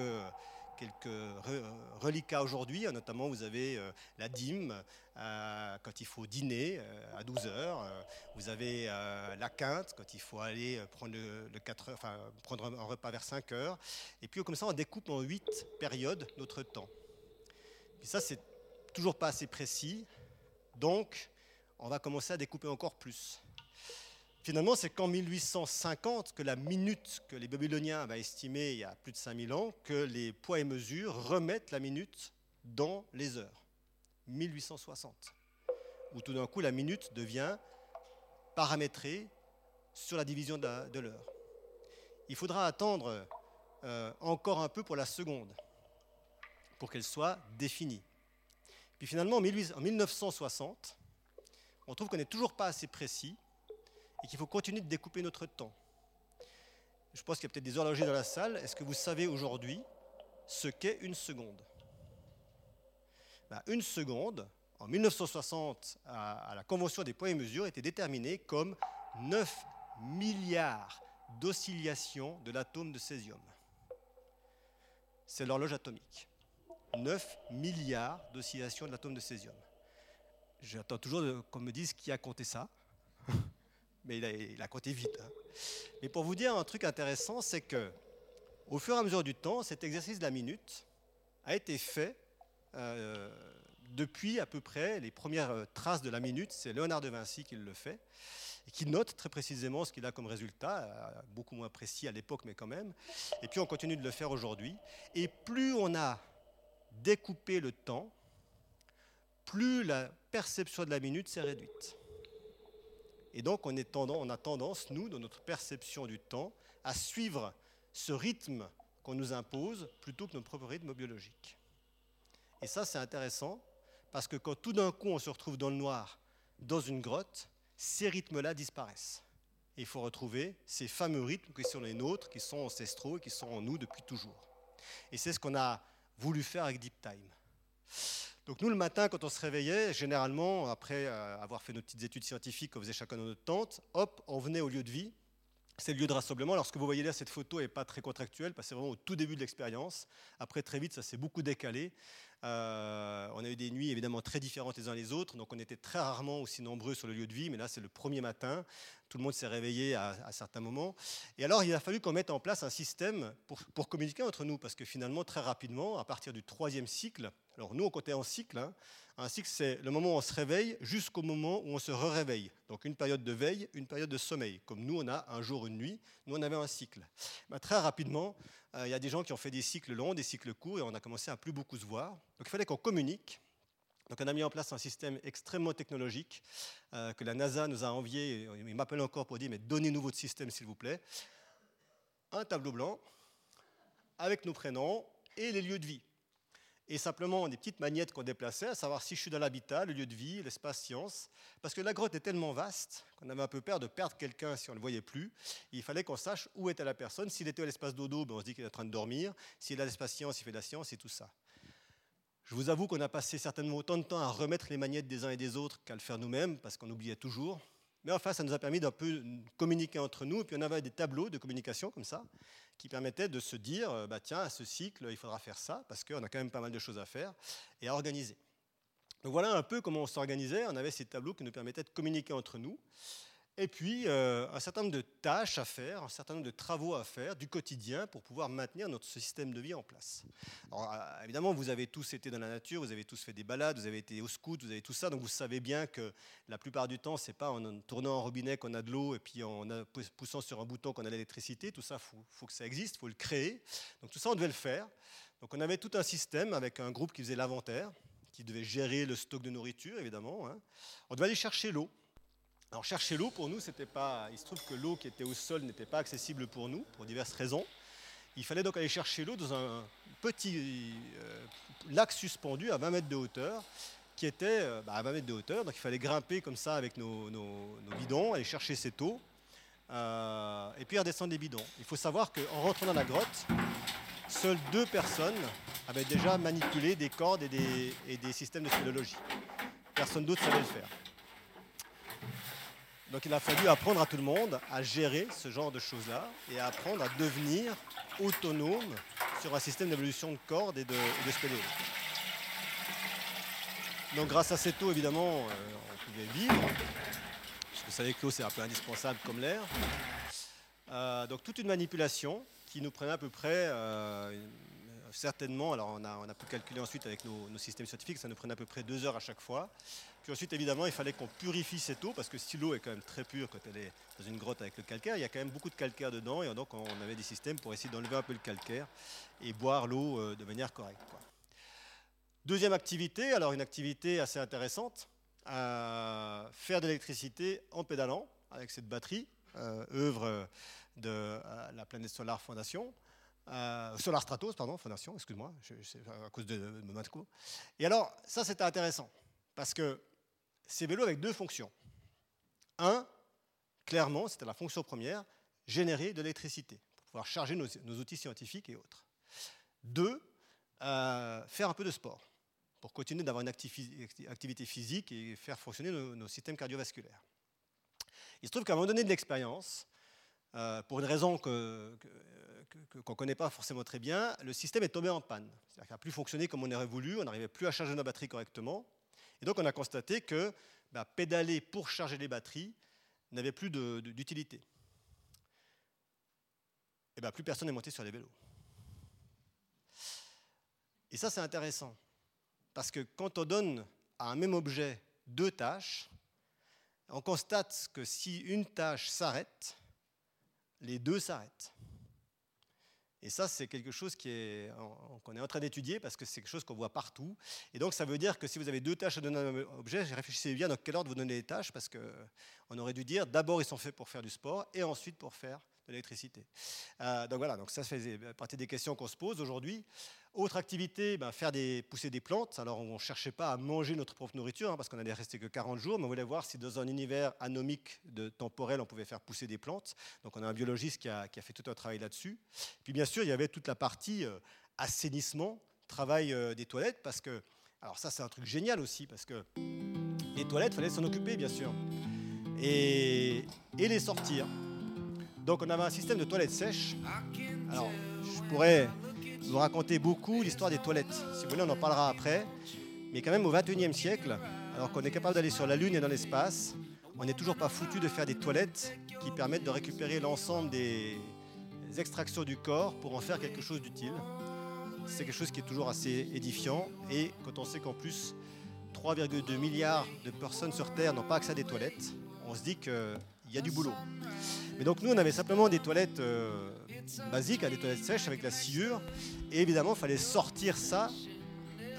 quelques re- reliquats aujourd'hui. Notamment, vous avez euh, la dîme euh, quand il faut dîner euh, à 12 heures. Euh, vous avez euh, la quinte quand il faut aller euh, prendre, le, le 4 heures, enfin, prendre un repas vers 5 heures. Et puis, comme ça, on découpe en huit périodes notre temps. Et ça, c'est toujours pas assez précis. Donc, on va commencer à découper encore plus. Finalement, c'est qu'en 1850 que la minute que les Babyloniens avaient estimée il y a plus de 5000 ans, que les poids et mesures remettent la minute dans les heures. 1860. Où tout d'un coup, la minute devient paramétrée sur la division de l'heure. Il faudra attendre euh, encore un peu pour la seconde, pour qu'elle soit définie. Puis finalement, en 18 en 1960, on trouve qu'on n'est toujours pas assez précis et qu'il faut continuer de découper notre temps. Je pense qu'il y a peut-être des horlogers dans la salle. Est-ce que vous savez aujourd'hui ce qu'est une seconde? Ben, Une seconde, en 1960, à, la Convention des poids et mesures, était déterminée comme 9 milliards d'oscillations de l'atome de césium. C'est l'horloge atomique. 9 milliards d'oscillations de l'atome de césium. J'attends toujours qu'on me dise qui a compté ça. Mais il a, il a compté vite. hein. Mais pour vous dire un truc intéressant, c'est que au fur et à mesure du temps, cet exercice de la minute a été fait euh, depuis à peu près les premières euh, traces de la minute. C'est Léonard de Vinci qui le fait et qui note très précisément ce qu'il a comme résultat, euh, beaucoup moins précis à l'époque, mais quand même. Et puis on continue de le faire aujourd'hui. Et plus on a découpé le temps, plus la perception de la minute s'est réduite. Et donc on, est tendance, on a tendance, nous, dans notre perception du temps, à suivre ce rythme qu'on nous impose plutôt que notre propre rythme biologique. Et ça, c'est intéressant, parce que quand tout d'un coup on se retrouve dans le noir, dans une grotte, ces rythmes-là disparaissent. Et il faut retrouver ces fameux rythmes qui sont les nôtres, qui sont ancestraux et qui sont en nous depuis toujours. Et c'est ce qu'on a voulu faire avec Deep Time. Donc nous, le matin, quand on se réveillait, généralement, après euh, avoir fait nos petites études scientifiques qu'on faisait chacun dans notre tente, hop, on venait au lieu de vie. C'est le lieu de rassemblement. Alors ce que vous voyez là, cette photo n'est pas très contractuelle, parce que c'est vraiment au tout début de l'expérience. Après, très vite, ça s'est beaucoup décalé. Euh, on a eu des nuits évidemment très différentes les uns les autres, donc on était très rarement aussi nombreux sur le lieu de vie, mais là c'est le premier matin, tout le monde s'est réveillé à, certains moments. Et alors il a fallu qu'on mette en place un système pour, communiquer entre nous, parce que finalement très rapidement, à partir du troisième cycle, alors nous on comptait en cycle, hein, un cycle, c'est le moment où on se réveille jusqu'au moment où on se réveille Donc une période de veille, une période de sommeil. Comme nous, on a un jour, une nuit, nous, on avait un cycle. Bah, très rapidement, euh, il y a des gens qui ont fait des cycles longs, des cycles courts, et on a commencé à plus beaucoup se voir. Donc il fallait qu'on communique. Donc on a mis en place un système extrêmement technologique euh, que la NASA nous a envié. Il m'appelle encore pour dire, mais donnez-nous votre système, s'il vous plaît. Un tableau blanc avec nos prénoms et les lieux de vie et simplement des petites magnettes qu'on déplaçait, à savoir si je suis dans l'habitat, le lieu de vie, l'espace science, parce que la grotte est tellement vaste qu'on avait un peu peur de perdre quelqu'un si on ne le voyait plus. Il fallait qu'on sache où était la personne. S'il était à l'espace dodo, ben on se dit qu'il est en train de dormir. S'il est à l'espace science, il fait de la science et tout ça. Je vous avoue qu'on a passé certainement autant de temps à remettre les magnettes des uns et des autres qu'à le faire nous-mêmes, parce qu'on oubliait toujours. Mais enfin, ça nous a permis d'un peu communiquer entre nous. Et puis on avait des tableaux de communication comme ça qui permettait de se dire, euh, bah, tiens, à ce cycle, il faudra faire ça, parce qu'on a quand même pas mal de choses à faire, et à organiser. Donc voilà un peu comment on s'organisait. On avait ces tableaux qui nous permettaient de communiquer entre nous. Et puis, euh, un certain nombre de tâches à faire, un certain nombre de travaux à faire du quotidien pour pouvoir maintenir notre système de vie en place. Alors, euh, évidemment, vous avez tous été dans la nature, vous avez tous fait des balades, vous avez été au scout, vous avez tout ça, donc vous savez bien que la plupart du temps, c'est pas en tournant un robinet qu'on a de l'eau et puis en poussant sur un bouton qu'on a l'électricité. Tout ça, il faut, que ça existe, il faut le créer. Donc tout ça, on devait le faire. Donc on avait tout un système avec un groupe qui faisait l'inventaire, qui devait gérer le stock de nourriture, évidemment. Hein. On devait aller chercher l'eau. Alors chercher l'eau pour nous, c'était pas. Il se trouve que l'eau qui était au sol n'était pas accessible pour nous pour diverses raisons. Il fallait donc aller chercher l'eau dans un petit euh, lac suspendu à 20 mètres de hauteur, qui était euh, bah, à 20 mètres de hauteur. Donc il fallait grimper comme ça avec nos, bidons, aller chercher cette eau, euh, et puis redescendre les bidons. Il faut savoir qu'en rentrant dans la grotte, seules deux personnes avaient déjà manipulé des cordes et des, systèmes de spéléologie. Personne d'autre savait le faire. Donc il a fallu apprendre à tout le monde à gérer ce genre de choses-là et à apprendre à devenir autonome sur un système d'évolution de cordes et de. Donc grâce à cette eau, évidemment, euh, on pouvait vivre. Parce que vous savez que l'eau, c'est un peu indispensable comme l'air. Euh, donc toute une manipulation qui nous prenait à peu près euh, certainement, alors on a, on a, pu calculer ensuite avec nos, nos, systèmes scientifiques, ça nous prenait à peu près deux heures à chaque fois. Puis ensuite, évidemment, il fallait qu'on purifie cette eau, parce que si l'eau est quand même très pure quand elle est dans une grotte avec le calcaire, il y a quand même beaucoup de calcaire dedans, et donc on avait des systèmes pour essayer d'enlever un peu le calcaire et boire l'eau euh, de manière correcte. Deuxième activité, alors une activité assez intéressante, euh, faire de l'électricité en pédalant avec cette batterie, euh, œuvre de la Planète Solar Fondation. Solar Stratos, pardon, Fondation, excuse-moi, à cause de, de, de Et alors, ça c'était intéressant, parce que ces vélos avec deux fonctions. Un, clairement, c'était la fonction première, générer de l'électricité pour pouvoir charger nos, outils scientifiques et autres. Deux, euh, faire un peu de sport pour continuer d'avoir une activité physique et faire fonctionner nos, systèmes cardiovasculaires. Il se trouve qu'à un moment donné de l'expérience, euh, pour une raison qu'on ne connaît pas forcément très bien, le système est tombé en panne. C'est-à-dire qu'il n'a plus fonctionné comme on aurait voulu, on n'arrivait plus à charger nos batteries correctement. Et donc on a constaté que bah, pédaler pour charger les batteries n'avait plus d'utilité. Et bah, plus personne n'est monté sur les vélos. Et ça c'est intéressant, parce que quand on donne à un même objet deux tâches, on constate que si une tâche s'arrête, les deux s'arrêtent. Et ça, c'est quelque chose qu'on est, en train d'étudier parce que c'est quelque chose qu'on voit partout. Et donc, ça veut dire que si vous avez deux tâches à donner à un objet, réfléchissez bien dans quel ordre vous donnez les tâches parce qu'on aurait dû dire d'abord ils sont faits pour faire du sport et ensuite pour faire de. Euh, donc voilà, donc ça fait partie des questions qu'on se pose aujourd'hui. Autre activité, ben, faire pousser des plantes. Alors on ne cherchait pas à manger notre propre nourriture hein, parce qu'on n'allait rester que 40 jours, mais on voulait voir si dans un univers anomique de temporel, on pouvait faire pousser des plantes. Donc on a un biologiste qui a, fait tout un travail là-dessus. Puis bien sûr, il y avait toute la partie euh, assainissement, travail euh, des toilettes, parce que, alors ça c'est un truc génial aussi, parce que les toilettes, il fallait s'en occuper bien sûr, et les sortir. Donc on avait un système de toilettes sèches. Alors je pourrais nous raconter beaucoup l'histoire des toilettes. Si vous voulez, on en parlera après. Mais quand même, au 21e siècle, alors qu'on est capable d'aller sur la Lune et dans l'espace, on n'est toujours pas foutu de faire des toilettes qui permettent de récupérer l'ensemble des extractions du corps pour en faire quelque chose d'utile. C'est quelque chose qui est toujours assez édifiant. Et quand on sait qu'en plus, 3,2 milliards de personnes sur Terre n'ont pas accès à des toilettes, on se dit qu'il y a du boulot. Mais donc nous, on avait simplement des toilettes euh, basiques, hein, des toilettes sèches avec la sciure. Et évidemment, il fallait sortir ça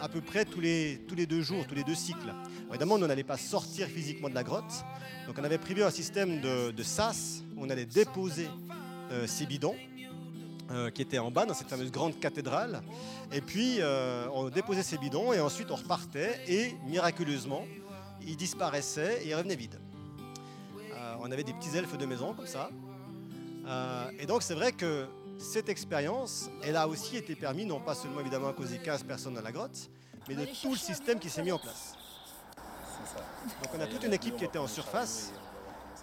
à peu près tous les, tous les deux jours, tous les deux cycles. évidemment, on n'allait pas sortir physiquement de la grotte. Donc on avait prévu un système de, sas où on allait déposer euh, ces bidons euh, qui étaient en bas dans cette fameuse grande cathédrale. Et puis on déposait ces bidons et ensuite on repartait et miraculeusement, ils disparaissaient et ils revenaient vides. On avait des petits elfes de maison comme ça. et donc c'est vrai que cette expérience, elle a aussi été permise, non pas seulement évidemment à cause des 15 personnes dans la grotte, mais de tout le système qui s'est mis en place. Donc on a toute une équipe qui était en surface,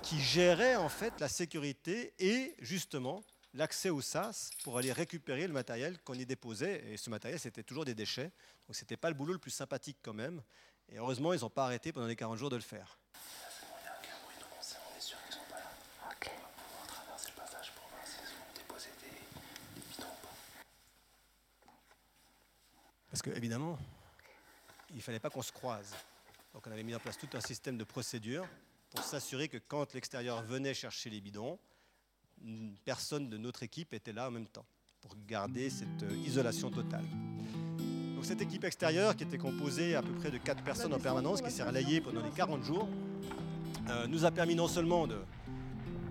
qui gérait en fait la sécurité et justement l'accès au SAS pour aller récupérer le matériel qu'on y déposait. Et ce matériel, c'était toujours des déchets. Donc ce n'était pas le boulot le plus sympathique quand même. Et heureusement, ils n'ont pas arrêté pendant les 40 jours de le faire. Parce que, évidemment, il ne fallait pas qu'on se croise. Donc on avait mis en place tout un système de procédures pour s'assurer que quand l'extérieur venait chercher les bidons, personne de notre équipe était là en même temps, pour garder cette euh, isolation totale. Donc cette équipe extérieure, qui était composée à peu près de 4 personnes en permanence, qui s'est relayée pendant les 40 jours, euh, nous a permis non seulement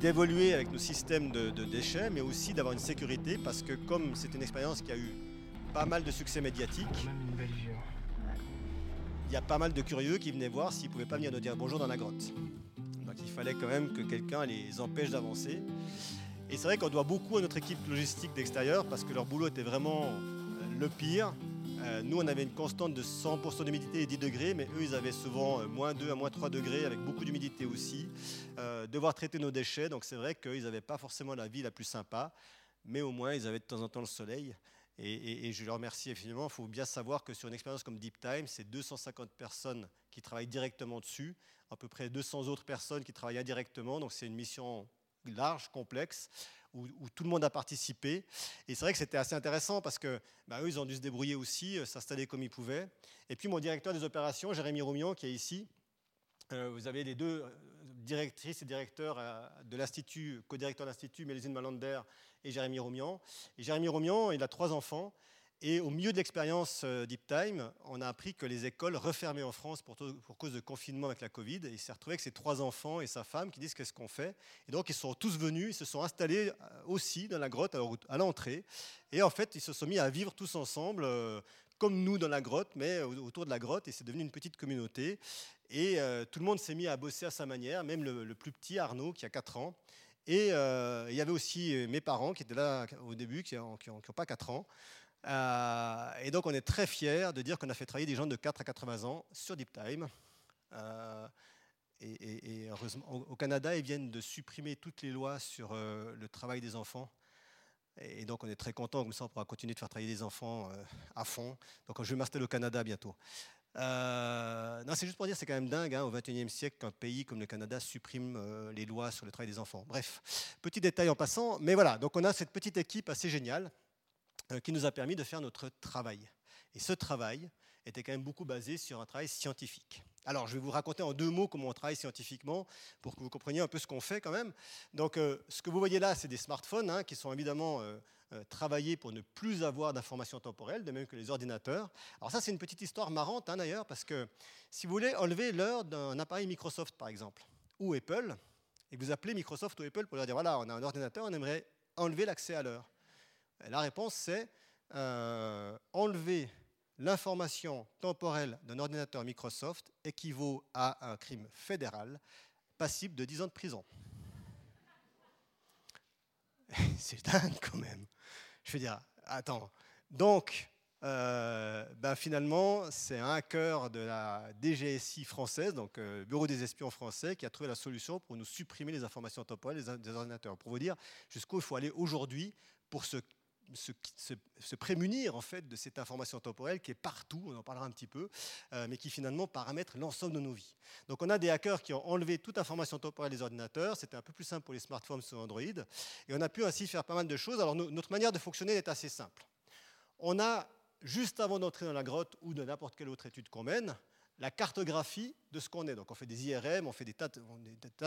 d'évoluer avec nos systèmes de, de déchets, mais aussi d'avoir une sécurité, parce que comme c'est une expérience qui a eu pas mal de succès médiatique, il y a pas mal de curieux qui venaient voir s'ils pouvaient pas venir nous dire bonjour dans la grotte. Donc il fallait quand même que quelqu'un les empêche d'avancer. Et c'est vrai qu'on doit beaucoup à notre équipe logistique d'extérieur parce que leur boulot était vraiment euh, le pire. Euh, nous, on avait une constante de 100% d'humidité et 10 degrés, mais eux, ils avaient souvent euh, moins 2 à moins 3 degrés avec beaucoup d'humidité aussi. devoir traiter nos déchets, donc c'est vrai qu'ils n'avaient pas forcément la vie la plus sympa, mais au moins, ils avaient de temps en temps le soleil. Et, je leur remercie infiniment. Il faut bien savoir que sur une expérience comme Deep Time, c'est 250 personnes qui travaillent directement dessus, à peu près 200 autres personnes qui travaillent indirectement. Donc c'est une mission large, complexe, où, tout le monde a participé. Et c'est vrai que c'était assez intéressant parce que bah, eux, ils ont dû se débrouiller aussi, euh, s'installer comme ils pouvaient. Et puis mon directeur des opérations, Jérémy Roumion, qui est ici, euh, vous avez les deux euh, directrices et directeurs de l'Institut, co-directeur de l'Institut, Mélisine Malander et Jérémy Romian. Jérémy Romian, il a trois enfants. Et au milieu de l'expérience euh, Deep Time, on a appris que les écoles refermaient en France pour, pour cause de confinement avec la Covid. Et il s'est retrouvé avec ses trois enfants et sa femme qui disent qu'est-ce qu'on fait. Et donc ils sont tous venus, ils se sont installés euh, aussi dans la grotte à l'entrée. Et en fait, ils se sont mis à vivre tous ensemble, euh, comme nous dans la grotte, mais autour de la grotte. Et c'est devenu une petite communauté. Et tout le monde s'est mis à bosser à sa manière, même le, le plus petit Arnaud qui a 4 ans. Et euh, il y avait aussi euh, mes parents qui étaient là au début, qui n'ont pas 4 ans. Euh, et donc on est très fiers de dire qu'on a fait travailler des gens de 4 à 80 ans sur Deep Time. et, heureusement, au, Canada, ils viennent de supprimer toutes les lois sur le travail des enfants. Et donc on est très content, comme ça on pourra continuer de faire travailler des enfants à fond. Donc je vais m'installer au Canada bientôt. Euh, non, c'est juste pour dire, c'est quand même dingue, hein, au XXIe siècle, qu'un pays comme le Canada supprime euh, les lois sur le travail des enfants. Bref, petit détail en passant, mais voilà, donc on a cette petite équipe assez géniale euh, qui nous a permis de faire notre travail. Et ce travail était quand même beaucoup basé sur un travail scientifique. Alors, je vais vous raconter en deux mots comment on travaille scientifiquement pour que vous compreniez un peu ce qu'on fait quand même. Donc, ce que vous voyez là, c'est des smartphones hein, qui sont évidemment euh, travailler pour ne plus avoir d'informations temporelles, de même que les ordinateurs. Alors ça, c'est une petite histoire marrante hein, d'ailleurs, parce que si vous voulez enlever l'heure d'un appareil Microsoft, par exemple, ou Apple, et que vous appelez Microsoft ou Apple pour leur dire, voilà, on a un ordinateur, on aimerait enlever l'accès à l'heure. La réponse, c'est euh, enlever l'information temporelle d'un ordinateur Microsoft équivaut à un crime fédéral passible de 10 ans de prison. C'est dingue quand même. Je veux dire, attends. Donc, euh, ben finalement, c'est un hacker de la DGSI française, donc euh, Bureau des espions français, qui a trouvé la solution pour nous supprimer les informations temporelles des, ordinateurs. Pour vous dire jusqu'où il faut aller aujourd'hui pour se se, prémunir en fait de cette information temporelle qui est partout, on en parlera un petit peu, euh, mais qui finalement paramètre l'ensemble de nos vies. Donc on a des hackers qui ont enlevé toute information temporelle des ordinateurs, c'était un peu plus simple pour les smartphones sur Android, et on a pu ainsi faire pas mal de choses. Alors notre manière de fonctionner est assez simple. On a, juste avant d'entrer dans la grotte ou de n'importe quelle autre étude qu'on mène, la cartographie de ce qu'on est. Donc on fait des IRM, on fait des tas, de,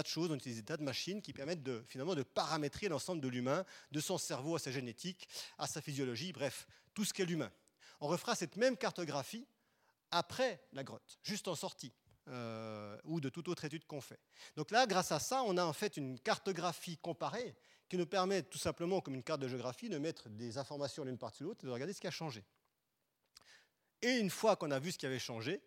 choses, on utilise des tas de machines qui permettent de, finalement de paramétrer l'ensemble de l'humain, de son cerveau à sa génétique, à sa physiologie, bref, tout ce qu'est l'humain. On refera cette même cartographie après la grotte, juste en sortie. Euh, ou de toute autre étude qu'on fait. Donc là, grâce à ça, on a en fait une cartographie comparée qui nous permet tout simplement, comme une carte de géographie, de mettre des informations l'une par-dessus l'autre et de regarder ce qui a changé. Et une fois qu'on a vu ce qui avait changé,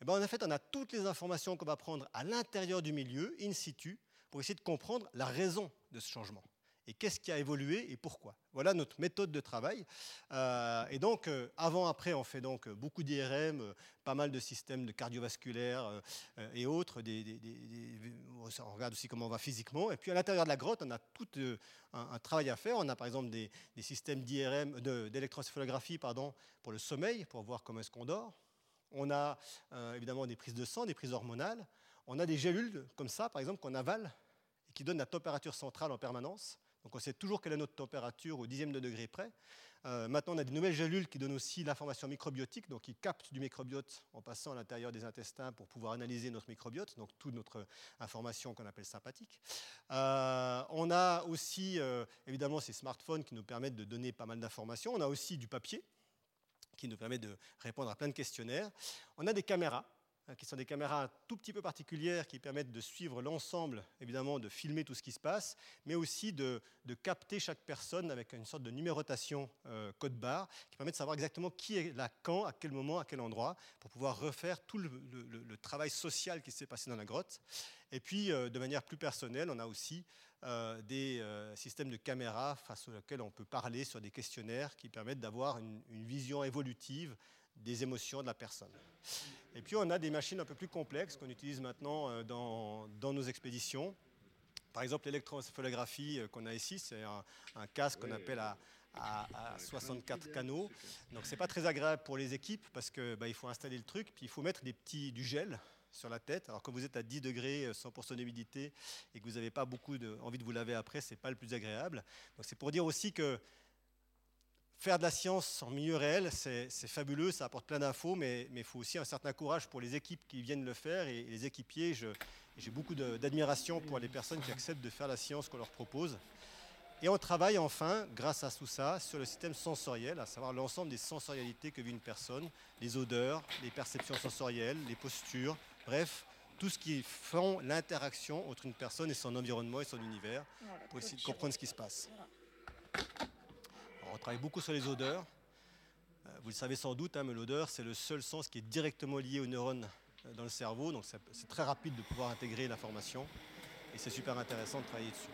eh ben, en fait, on a toutes les informations qu'on va prendre à l'intérieur du milieu, in situ, pour essayer de comprendre la raison de ce changement. Et qu'est-ce qui a évolué et pourquoi? Voilà notre méthode de travail. Euh, et donc, euh, avant, après, on fait donc beaucoup d'IRM, euh, pas mal de systèmes cardiovasculaires et autres. on regarde aussi comment on va physiquement. Et puis, à l'intérieur de la grotte, on a tout un, travail à faire. On a par exemple des, systèmes d'IRM, d'électroencéphalographie pardon, pour le sommeil, pour voir comment est-ce qu'on dort. On a euh, évidemment des prises de sang, des prises hormonales. On a des gélules comme ça, par exemple, qu'on avale et qui donnent la température centrale en permanence. Donc on sait toujours quelle est notre température au dixième de degré près. Euh, maintenant, on a des nouvelles gélules qui donnent aussi l'information microbiotique, donc qui captent du microbiote en passant à l'intérieur des intestins pour pouvoir analyser notre microbiote, donc toute notre information qu'on appelle sympathique. Euh, on a aussi, évidemment, ces smartphones qui nous permettent de donner pas mal d'informations. On a aussi du papier, qui nous permet de répondre à plein de questionnaires. On a des caméras, hein, qui sont des caméras tout petit peu particulières qui permettent de suivre l'ensemble, évidemment, de filmer tout ce qui se passe, mais aussi de, capter chaque personne avec une sorte de numérotation euh, code barre qui permet de savoir exactement qui est là, quand, à quel moment, à quel endroit, pour pouvoir refaire tout le, travail social qui s'est passé dans la grotte. Et puis, euh, de manière plus personnelle, on a aussi euh, des euh, systèmes de caméras face auxquels on peut parler sur des questionnaires qui permettent d'avoir une, vision évolutive des émotions de la personne. Et puis on a des machines un peu plus complexes qu'on utilise maintenant euh, dans, nos expéditions. Par exemple, l'électroencéphalographie qu'on a ici, c'est un, casque qu'on appelle à, 64 canaux. Donc c'est pas très agréable pour les équipes parce qu'il bah, faut installer le truc, puis il faut mettre des petits, du gel sur la tête. Alors quand vous êtes à 10 degrés, 100% euh, d'humidité, et que vous n'avez pas beaucoup envie de vous laver après, c'est pas le plus agréable. Donc c'est pour dire aussi que faire de la science en milieu réel, c'est fabuleux, ça apporte plein d'infos, mais il faut aussi un certain courage pour les équipes qui viennent le faire et, les équipiers. J'ai beaucoup d'admiration pour les personnes qui acceptent de faire la science qu'on leur propose. Et on travaille enfin, grâce à tout ça, sur le système sensoriel, à savoir l'ensemble des sensorialités que vit une personne, les odeurs, les perceptions sensorielles, les postures, Bref, tout ce qui font l'interaction entre une personne et son environnement et son univers pour essayer de comprendre ce qui se passe. on travaille beaucoup sur les odeurs. Euh, vous le savez sans doute, hein, mais l'odeur, c'est le seul sens qui est directement lié aux neurones euh, dans le cerveau. Donc c'est très rapide de pouvoir intégrer l'information. Et c'est super intéressant de travailler dessus.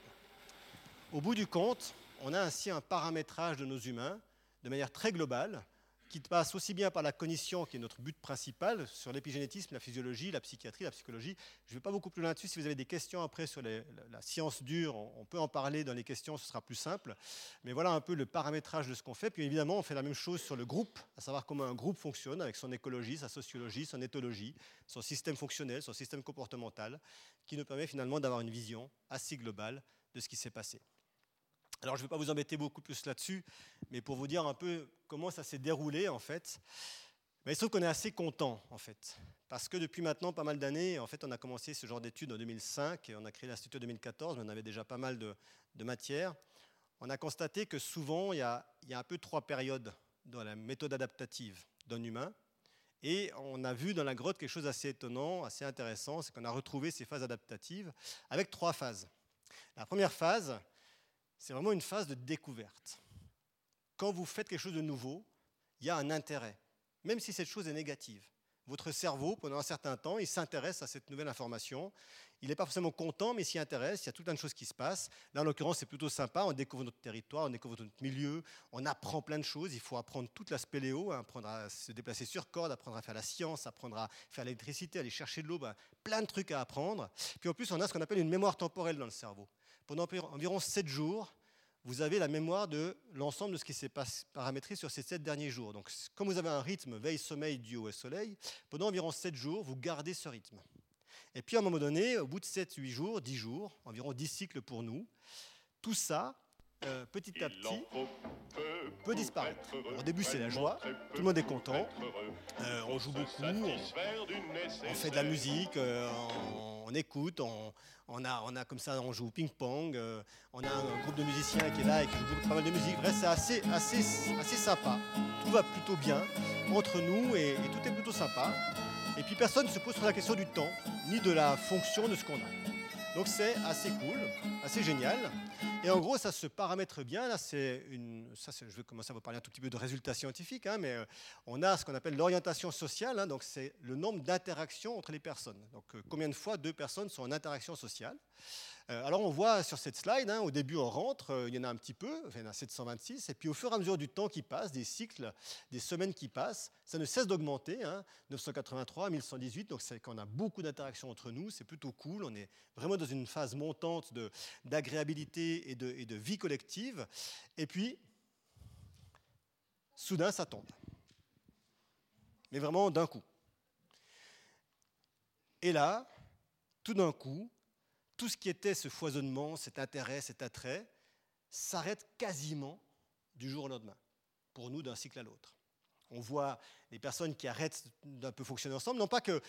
Au bout du compte, on a ainsi un paramétrage de nos humains de manière très globale qui passe aussi bien par la cognition, qui est notre but principal, sur l'épigénétisme, la physiologie, la psychiatrie, la psychologie. Je ne vais pas beaucoup plus loin là-dessus. Si vous avez des questions après sur la, science dure, on, peut en parler dans les questions, ce sera plus simple. Mais voilà un peu le paramétrage de ce qu'on fait. Puis évidemment, on fait la même chose sur le groupe, à savoir comment un groupe fonctionne, avec son écologie, sa sociologie, son éthologie, son système fonctionnel, son système comportemental, qui nous permet finalement d'avoir une vision assez globale de ce qui s'est passé. Alors je ne vais pas vous embêter beaucoup plus là-dessus, mais pour vous dire un peu comment ça s'est déroulé en fait, mais il se trouve qu'on est assez content en fait, parce que depuis maintenant pas mal d'années, en fait on a commencé ce genre d'études en 2005 et on a créé l'Institut en 2014, mais on avait déjà pas mal de, matières. On a constaté que souvent il y, a, il y, a, un peu trois périodes dans la méthode adaptative d'un humain. Et on a vu dans la grotte quelque chose d'assez étonnant, assez intéressant, c'est qu'on a retrouvé ces phases adaptatives avec trois phases. La première phase, c'est vraiment une phase de découverte. Quand vous faites quelque chose de nouveau, il y a un intérêt, même si cette chose est négative. Votre cerveau, pendant un certain temps, il s'intéresse à cette nouvelle information. Il n'est pas forcément content, mais s'y intéresse. Il y a tout un de choses qui se passent. Là, en l'occurrence, c'est plutôt sympa. On découvre notre territoire, on découvre notre milieu, on apprend plein de choses. Il faut apprendre toute la spéléo, hein, apprendre à se déplacer sur corde, apprendre à faire la science, apprendre à faire l'électricité, aller chercher de l'eau. Ben, plein de trucs à apprendre. Puis en plus, on a ce qu'on appelle une mémoire temporelle dans le cerveau. Pendant environ 7 jours, vous avez la mémoire de l'ensemble de ce qui s'est paramétré sur ces sept derniers jours. Donc, comme vous avez un rythme veille-sommeil dû au soleil, pendant environ sept jours, vous gardez ce rythme. Et puis, à un moment donné, au bout de 7-8 jours, 10 jours, environ 10 cycles pour nous, tout ça, euh, petit à petit, peut disparaître. au début, c'est la joie, tout le monde est content, euh, on joue beaucoup, on, fait de la musique, euh, on, écoute, on, a, on a comme ça, on joue au ping-pong, on a un groupe de musiciens qui est là et qui joue beaucoup, pas mal de musique. Bref, c'est assez, assez, assez sympa. Tout va plutôt bien entre nous et, et tout est plutôt sympa. Et puis personne ne se pose sur la question du temps, ni de la fonction de ce qu'on a. Donc c'est assez cool, assez génial. Et en gros, ça se paramètre bien. Là, c'est une, ça, je vais commencer à vous parler un tout petit peu de résultats scientifiques, hein, mais euh, on a ce qu'on appelle l'orientation sociale. Hein, donc, c'est le nombre d'interactions entre les personnes. Donc, euh, combien de fois deux personnes sont en interaction sociale alors on voit sur cette slide, hein, au début on rentre, euh, il y en a un petit peu, il y en a 726, et puis au fur et à mesure du temps qui passe, des cycles, des semaines qui passent, ça ne cesse d'augmenter, 983, 1118, donc c'est qu'on a beaucoup d'interactions entre nous, c'est plutôt cool, on est vraiment dans une phase montante d'agréabilité et de, et de vie collective, et puis soudain ça tombe, mais vraiment d'un coup. Et là, tout d'un coup, tout ce qui était ce foisonnement, cet intérêt, cet attrait, s'arrête quasiment du jour au lendemain, pour nous, d'un cycle à l'autre. On voit les personnes qui arrêtent d'un peu fonctionner ensemble, non pas qu'ils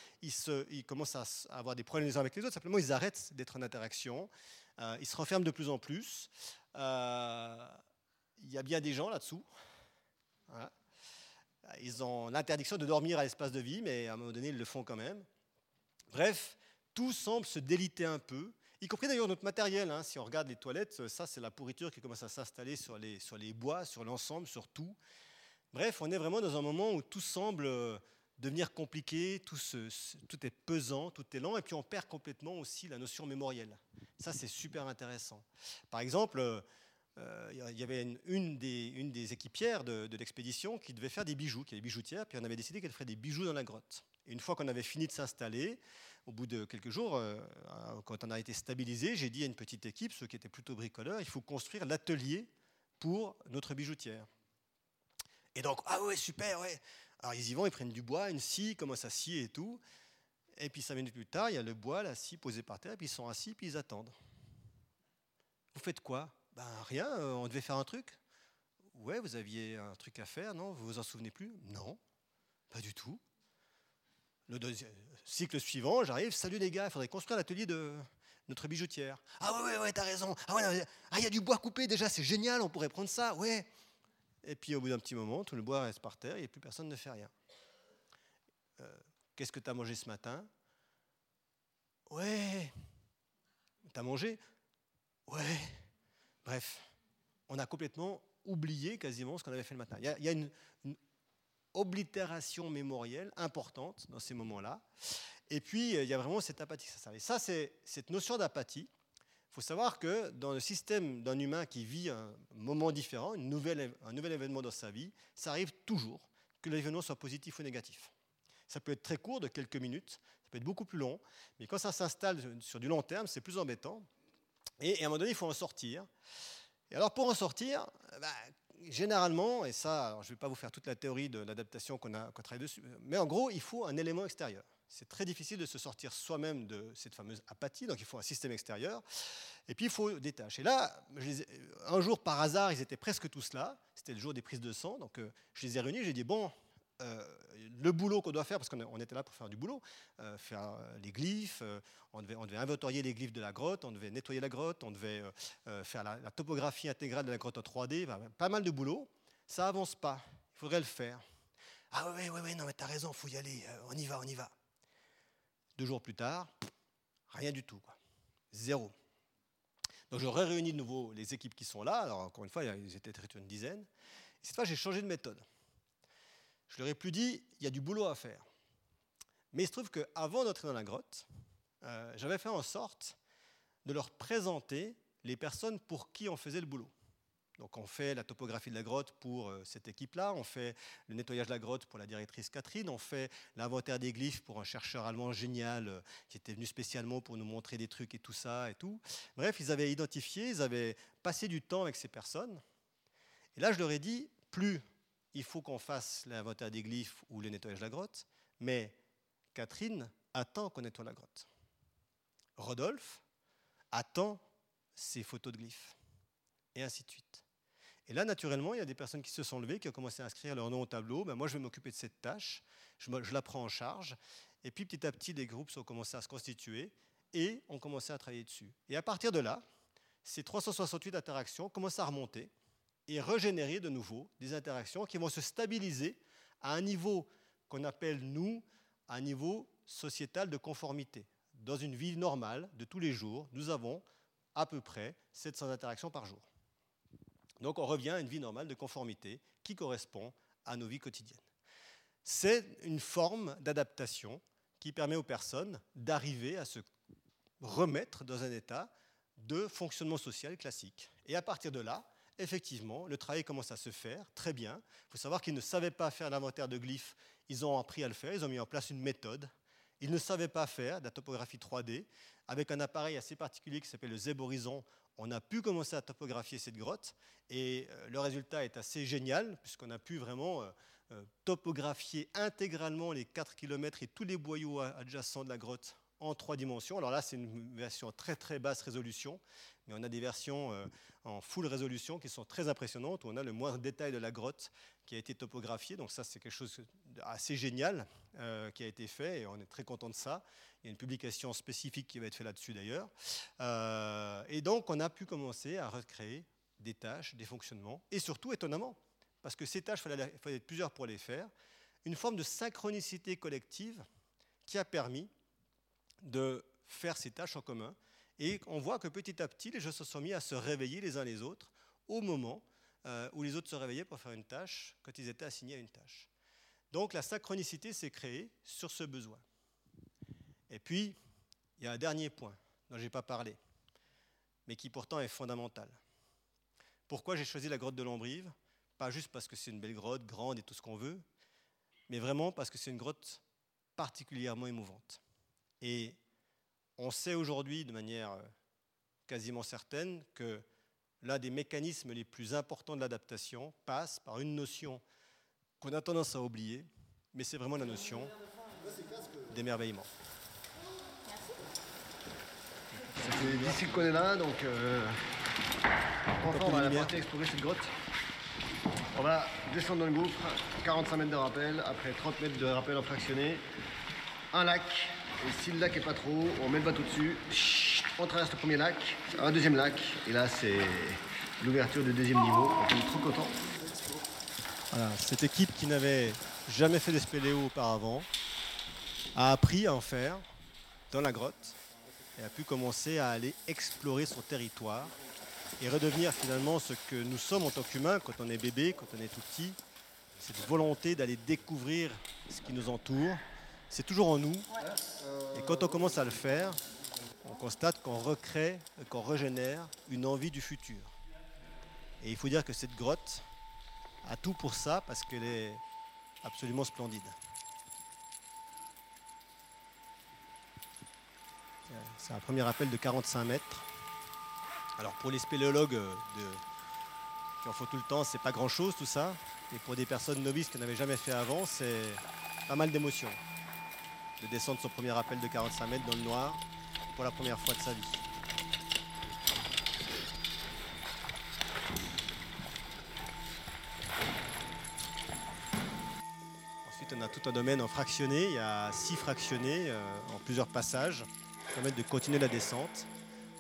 ils commencent à avoir des problèmes les uns avec les autres, simplement ils arrêtent d'être en interaction, euh, ils se renferment de plus en plus. Euh, il y a bien des gens là-dessous. Ils ont l'interdiction de dormir à l'espace de vie, mais à un moment donné, ils le font quand même. Bref, tout semble se déliter un peu, y compris d'ailleurs notre matériel. Hein. Si on regarde les toilettes, ça c'est la pourriture qui commence à s'installer sur les, bois, sur l'ensemble, sur tout. Bref, on est vraiment dans un moment où tout semble euh, devenir compliqué, tout, est pesant, tout est lent, et puis on perd complètement aussi la notion mémorielle. Ça c'est super intéressant. Par exemple, euh, il y avait une, des, une des, équipières de, de l'expédition qui devait faire des bijoux, qui est bijoutière, puis on avait décidé qu'elle ferait des bijoux dans la grotte. Et une fois qu'on avait fini de s'installer, au bout de quelques jours, euh, quand on a été stabilisé, j'ai dit à une petite équipe, ceux qui étaient plutôt bricoleurs, il faut construire l'atelier pour notre bijoutière. Et donc, ah ouais, super, ouais. Alors ils y vont, ils prennent du bois, une scie, commencent à scier et tout. Et puis cinq minutes plus tard, il y a le bois, la scie posée par terre, puis ils sont assis, puis ils attendent. Vous faites quoi? Ben rien, euh, on devait faire un truc. Ouais, vous aviez un truc à faire, non? Vous vous en souvenez plus? Non, pas du tout. Le cycle suivant, j'arrive, salut les gars, il faudrait construire l'atelier de notre bijoutière. Ah ouais, ouais, ouais, t'as raison. Ah ouais, ah, il y a du bois coupé déjà, c'est génial, on pourrait prendre ça, ouais. Et puis au bout d'un petit moment, tout le bois reste par terre et plus personne ne fait rien. Euh, qu'est-ce que tu as mangé ce matin? Ouais. T'as mangé? Ouais. Bref, on a complètement oublié quasiment ce qu'on avait fait le matin. Il y a, une, oblitération mémorielle importante dans ces moments-là. Et puis, il y a vraiment cette apathie. Et ça, c'est cette notion d'apathie. Il faut savoir que dans le système d'un humain qui vit un moment différent, un nouvel événement dans sa vie, ça arrive toujours que l'événement soit positif ou négatif. Ça peut être très court, de quelques minutes, ça peut être beaucoup plus long, mais quand ça s'installe sur du long terme, c'est plus embêtant. Et, à un moment donné, il faut en sortir. Et alors, pour en sortir, bah, généralement, et ça, je ne vais pas vous faire toute la théorie de l'adaptation qu'on a, travaillé dessus, mais en gros, il faut un élément extérieur. C'est très difficile de se sortir soi-même de cette fameuse apathie, donc il faut un système extérieur. Et puis il faut des tâches. Et là, un jour par hasard, ils étaient presque tous là. C'était le jour des prises de sang, donc euh, je les ai réunis. J'ai dit bon, euh, le boulot qu'on doit faire, parce qu'on était là pour faire du boulot, euh, faire euh, les glyphes, on, devait, on, inventorier les glyphes de la grotte, on devait nettoyer la grotte, on devait faire la, topographie intégrale de la grotte en 3D, pas mal de boulot. Ça avance pas, il faudrait le faire. Ah oui, oui, oui, non, mais t'as raison, faut y aller, on y va, on y va. Deux jours plus tard, rien du tout, quoi. zéro. Donc j'aurais réuni de nouveau les équipes qui sont là, alors encore une fois, ils étaient une dizaine. cette fois, j'ai changé de méthode. Je leur ai plus dit, il y a du boulot à faire. Mais il se trouve qu'avant d'entrer dans la grotte, euh, j'avais fait en sorte de leur présenter les personnes pour qui on faisait le boulot. Donc on fait la topographie de la grotte pour euh, cette équipe-là, on fait le nettoyage de la grotte pour la directrice Catherine, on fait l'inventaire des glyphes pour un chercheur allemand génial euh, qui était venu spécialement pour nous montrer des trucs et tout ça et tout. Bref, ils avaient identifié, ils avaient passé du temps avec ces personnes. Et là, je leur ai dit, plus il faut qu'on fasse l'inventaire des glyphes ou le nettoyage de la grotte, mais Catherine attend qu'on nettoie la grotte. Rodolphe attend ses photos de glyphes, et ainsi de suite. Et là, naturellement, il y a des personnes qui se sont levées, qui ont commencé à inscrire leur nom au tableau. Ben, moi, je vais m'occuper de cette tâche, je, je, la prends en charge. Et puis, petit à petit, des groupes ont commencé à se constituer et ont commencé à travailler dessus. Et à partir de là, ces 368 interactions commencent à remonter et régénérer de nouveau des interactions qui vont se stabiliser à un niveau qu'on appelle, nous, un niveau sociétal de conformité. Dans une vie normale de tous les jours, nous avons à peu près 700 interactions par jour. Donc on revient à une vie normale de conformité qui correspond à nos vies quotidiennes. C'est une forme d'adaptation qui permet aux personnes d'arriver à se remettre dans un état de fonctionnement social classique. Et à partir de là, effectivement, le travail commence à se faire très bien. Il faut savoir qu'ils ne savaient pas faire l'inventaire de glyphes, ils ont appris à le faire, ils ont mis en place une méthode. Ils ne savaient pas faire de la topographie 3D. Avec un appareil assez particulier qui s'appelle le ZEB Horizon, on a pu commencer à topographier cette grotte et euh, le résultat est assez génial puisqu'on a pu vraiment euh, euh, topographier intégralement les 4 km et tous les boyaux adjacents de la grotte en trois dimensions. Alors là, c'est une version très très basse résolution, mais on a des versions en full résolution qui sont très impressionnantes, où on a le moindre détail de la grotte qui a été topographié. Donc ça, c'est quelque chose d'assez génial qui a été fait, et on est très content de ça. Il y a une publication spécifique qui va être faite là-dessus d'ailleurs. Euh, et donc, on a pu commencer à recréer des tâches, des fonctionnements, et surtout, étonnamment, parce que ces tâches, il fallait, fallait être plusieurs pour les faire, une forme de synchronicité collective qui a permis de faire ces tâches en commun. Et on voit que petit à petit, les gens se sont mis à se réveiller les uns les autres au moment euh, où les autres se réveillaient pour faire une tâche, quand ils étaient assignés à une tâche. Donc la synchronicité s'est créée sur ce besoin. Et puis, il y a un dernier point dont je n'ai pas parlé, mais qui pourtant est fondamental. Pourquoi j'ai choisi la grotte de l'Ambrive Pas juste parce que c'est une belle grotte, grande et tout ce qu'on veut, mais vraiment parce que c'est une grotte particulièrement émouvante. Et on sait aujourd'hui de manière euh, quasiment certaine que l'un des mécanismes les plus importants de l'adaptation passe par une notion qu'on a tendance à oublier, mais c'est vraiment la notion d'émerveillement. D'ici qu'on est là, donc euh, on va partir explorer cette grotte. On va descendre dans le gouffre, 45 mètres de rappel, après 30 mètres de rappel en fractionné, un lac, et si le lac est pas trop, on met le bateau dessus, on traverse le premier lac, un deuxième lac, et là c'est l'ouverture du deuxième niveau, on est trop content. Cette équipe qui n'avait jamais fait d'espéléo auparavant a appris à en faire dans la grotte et a pu commencer à aller explorer son territoire et redevenir finalement ce que nous sommes en tant qu'humains quand on est bébé, quand on est tout petit, cette volonté d'aller découvrir ce qui nous entoure. C'est toujours en nous. Et quand on commence à le faire, on constate qu'on recrée, qu'on régénère une envie du futur. Et il faut dire que cette grotte a tout pour ça parce qu'elle est absolument splendide. C'est un premier appel de 45 mètres. Alors pour les spéléologues euh, qui en font tout le temps, c'est pas grand chose tout ça. Et pour des personnes novices qui n'avaient jamais fait avant, c'est pas mal d'émotions de descendre son premier appel de 45 mètres dans le noir pour la première fois de sa vie. Ensuite, on a tout un domaine en fractionné. Il y a six fractionnés euh, en plusieurs passages permettre de continuer la descente.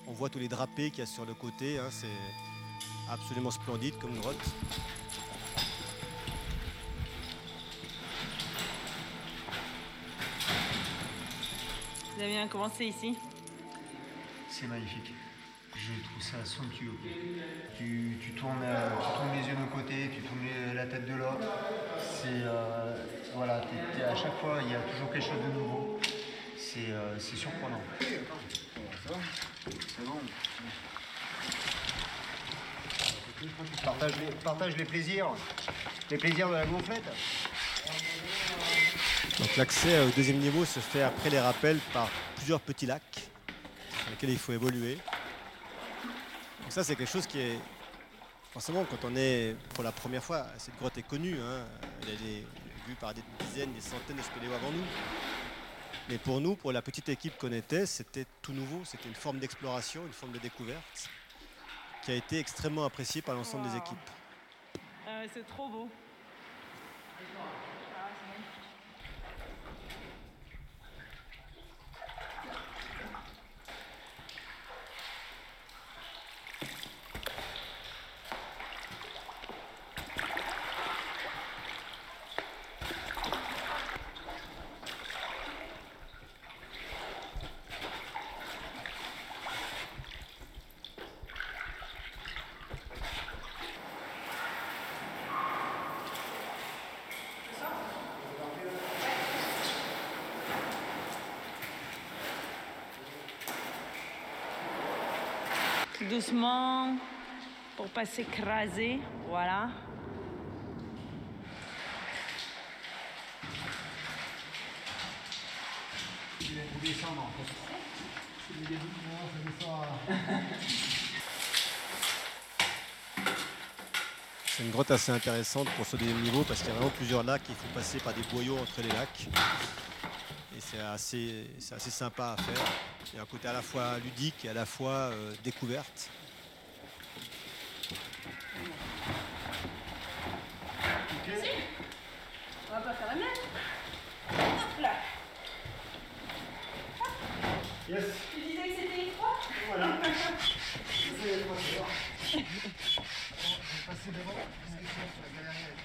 On voit tous les drapés qu'il y a sur le côté, hein, c'est absolument splendide comme grotte. Avez bien commencé ici C'est magnifique. Je trouve ça somptueux. Tu, tu, tournes, euh, tu tournes les yeux d'un côté, tu tournes la tête de l'autre. C'est euh, voilà, à chaque fois il y a toujours quelque chose de nouveau c'est euh, surprenant. C'est bon. Partage les, partage les plaisirs, les plaisirs de la gonflette. Donc l'accès au deuxième niveau se fait après les rappels par plusieurs petits lacs sur lesquels il faut évoluer. Donc ça c'est quelque chose qui est forcément quand on est pour la première fois, cette grotte est connue, hein, elle est vue par des dizaines, des centaines de spéléos avant nous. Mais pour nous, pour la petite équipe qu'on était, c'était tout nouveau, c'était une forme d'exploration, une forme de découverte qui a été extrêmement appréciée par l'ensemble des équipes. Ah c'est trop beau. Tout doucement, pour pas s'écraser. Voilà. C'est une grotte assez intéressante pour ce deuxième niveau parce qu'il y a vraiment plusieurs lacs. Il faut passer par des boyaux entre les lacs. C'est assez, assez sympa à faire. Il y a un côté à la fois ludique et à la fois euh, découverte. On va pas faire la même Hop là Yes. Tu disais que c'était étroit Voilà. Vous allez voir, c'est bon. Je vais passer devant, parce que sinon, tu vas galérer avec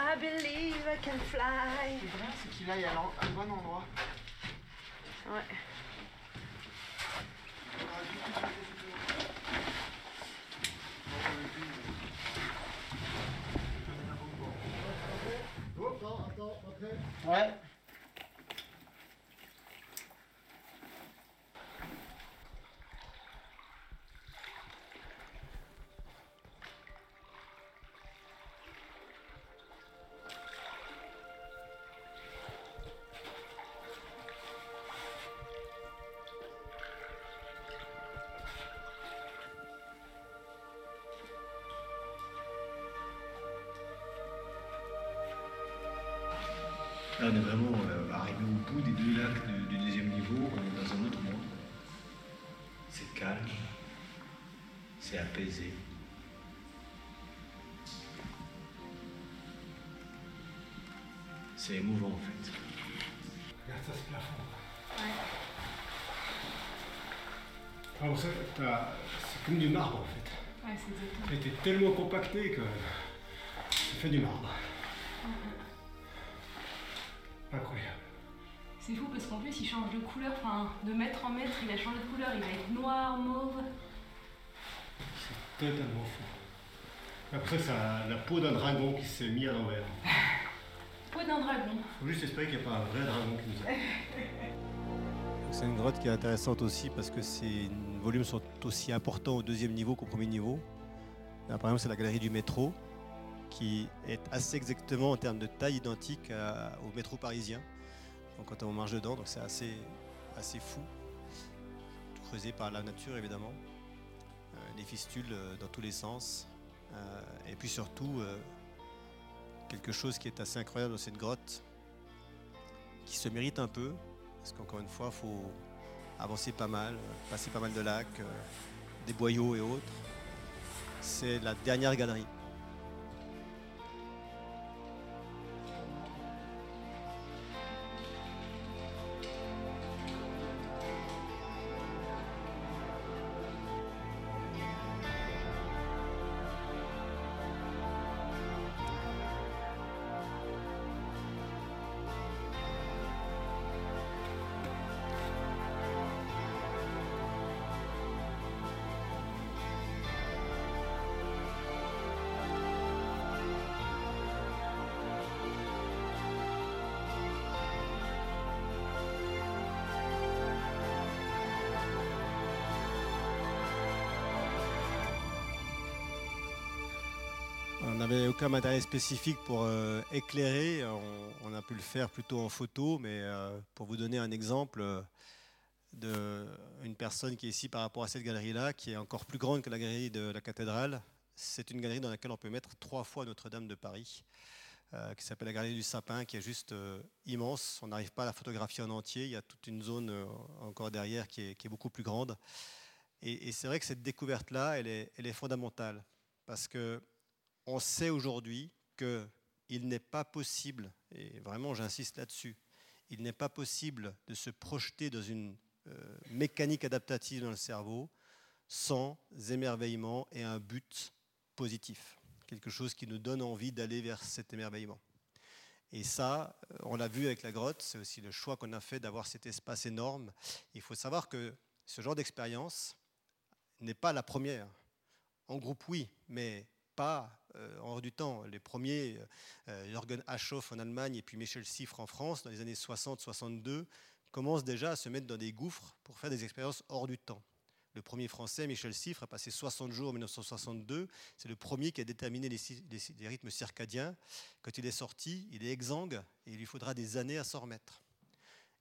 I believe I can fly. Le problème, c'est qu'il aille à à le bon endroit. Ouais. Attends, attends, après. Ouais. Apaisé. C'est émouvant en fait. Regarde ça, ce plafond. T'as- c'est comme du marbre en fait. Ouais, c'est exactement. Été tellement compacté que ça fait du marbre. Incroyable. C'est fou parce qu'en plus il change de couleur, enfin de mètre en mètre il a changé de couleur, il va être noir, mauve. Totalement fou. Après ça, c'est la peau d'un dragon qui s'est mis à l'envers. Peau d'un dragon. Faut juste espérer qu'il n'y a pas un vrai dragon qui nous a. C'est une grotte qui est intéressante aussi parce que ses volumes sont aussi importants au deuxième niveau qu'au premier niveau. Là, par exemple, c'est la galerie du métro qui est assez exactement en termes de taille identique à- au métro parisien. Donc quand on marche dedans, donc c'est assez, assez fou. Tout creusé par la nature évidemment. Fistules euh, dans tous les sens. Euh, et puis surtout, euh, quelque chose qui est assez incroyable dans cette grotte, qui se mérite un peu, parce qu'encore une fois, il faut avancer pas mal, passer pas mal de lacs, des boyaux et autres. C'est la dernière galerie. Aucun matériel spécifique pour euh, éclairer. On, a pu le faire plutôt en photo, mais euh, pour vous donner un exemple d'une personne qui est ici par rapport à cette galerie-là, qui est encore plus grande que la galerie de la cathédrale, c'est une galerie dans laquelle on peut mettre trois fois Notre-Dame de Paris. qui s'appelle la Galerie du Sapin, qui est juste immense. On n'arrive pas à la photographier en entier. Il y a toute une zone encore derrière qui est, beaucoup plus grande. Et, c'est vrai que cette découverte-là, elle est, elle est fondamentale. Parce que on sait aujourd'hui qu'il n'est pas possible, et vraiment j'insiste là-dessus, il n'est pas possible de se projeter dans une euh, mécanique adaptative dans le cerveau sans émerveillement et un but positif, quelque chose qui nous donne envie d'aller vers cet émerveillement. Et ça, euh, on l'a vu avec la grotte, c'est aussi le choix qu'on a fait d'avoir cet espace énorme. Il faut savoir que ce genre d'expérience n'est pas la première. En groupe, oui, mais euh, en hors du temps. Les premiers, euh, Jürgen Aschoff en Allemagne et puis Michel Siffre en France, dans les années 60-62, commencent déjà à se mettre dans des gouffres pour faire des expériences hors du temps. Le premier français, Michel Siffre, a passé 60 jours en 1962. C'est le premier qui a déterminé les, rythmes circadiens. Quand il est sorti, il est exsangue et il lui faudra des années à s'en remettre.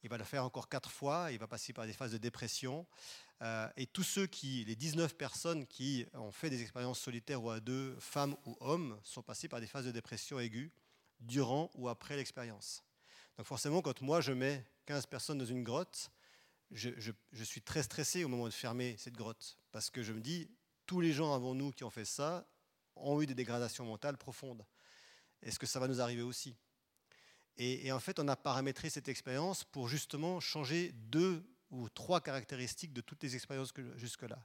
Il va le faire encore quatre fois, il va passer par des phases de dépression. Euh, et tous ceux qui, les 19 personnes qui ont fait des expériences solitaires ou à deux, femmes ou hommes, sont passés par des phases de dépression aiguë durant ou après l'expérience. Donc forcément, quand moi je mets 15 personnes dans une grotte, je, suis très stressé au moment de fermer cette grotte, parce que je me dis, tous les gens avant nous qui ont fait ça ont eu des dégradations mentales profondes. Est-ce que ça va nous arriver aussi? Et, et, en fait, on a paramétré cette expérience pour justement changer deux ou trois caractéristiques de toutes les expériences jusque-là.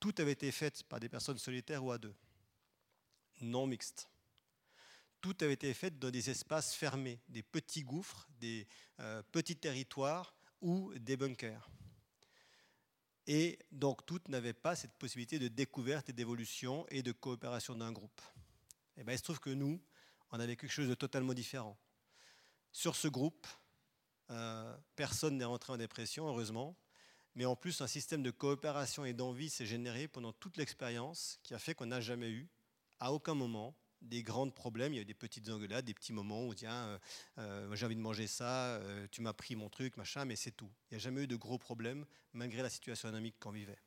Tout avait été fait par des personnes solitaires ou à deux, non mixtes. Tout avait été fait dans des espaces fermés, des petits gouffres, des euh, petits territoires ou des bunkers. Et donc toutes n'avaient pas cette possibilité de découverte et d'évolution et de coopération d'un groupe. Et bien, il se trouve que nous, on avait quelque chose de totalement différent. Sur ce groupe, euh, personne n'est rentré en dépression, heureusement. Mais en plus, un système de coopération et d'envie s'est généré pendant toute l'expérience qui a fait qu'on n'a jamais eu, à aucun moment, des grands problèmes. Il y a eu des petites engueulades, des petits moments où tiens, euh, euh, j'ai envie de manger ça, tu m'as pris mon truc, machin, mais c'est tout. Il n'y a jamais eu de gros problèmes malgré la situation dynamique qu'on vivait.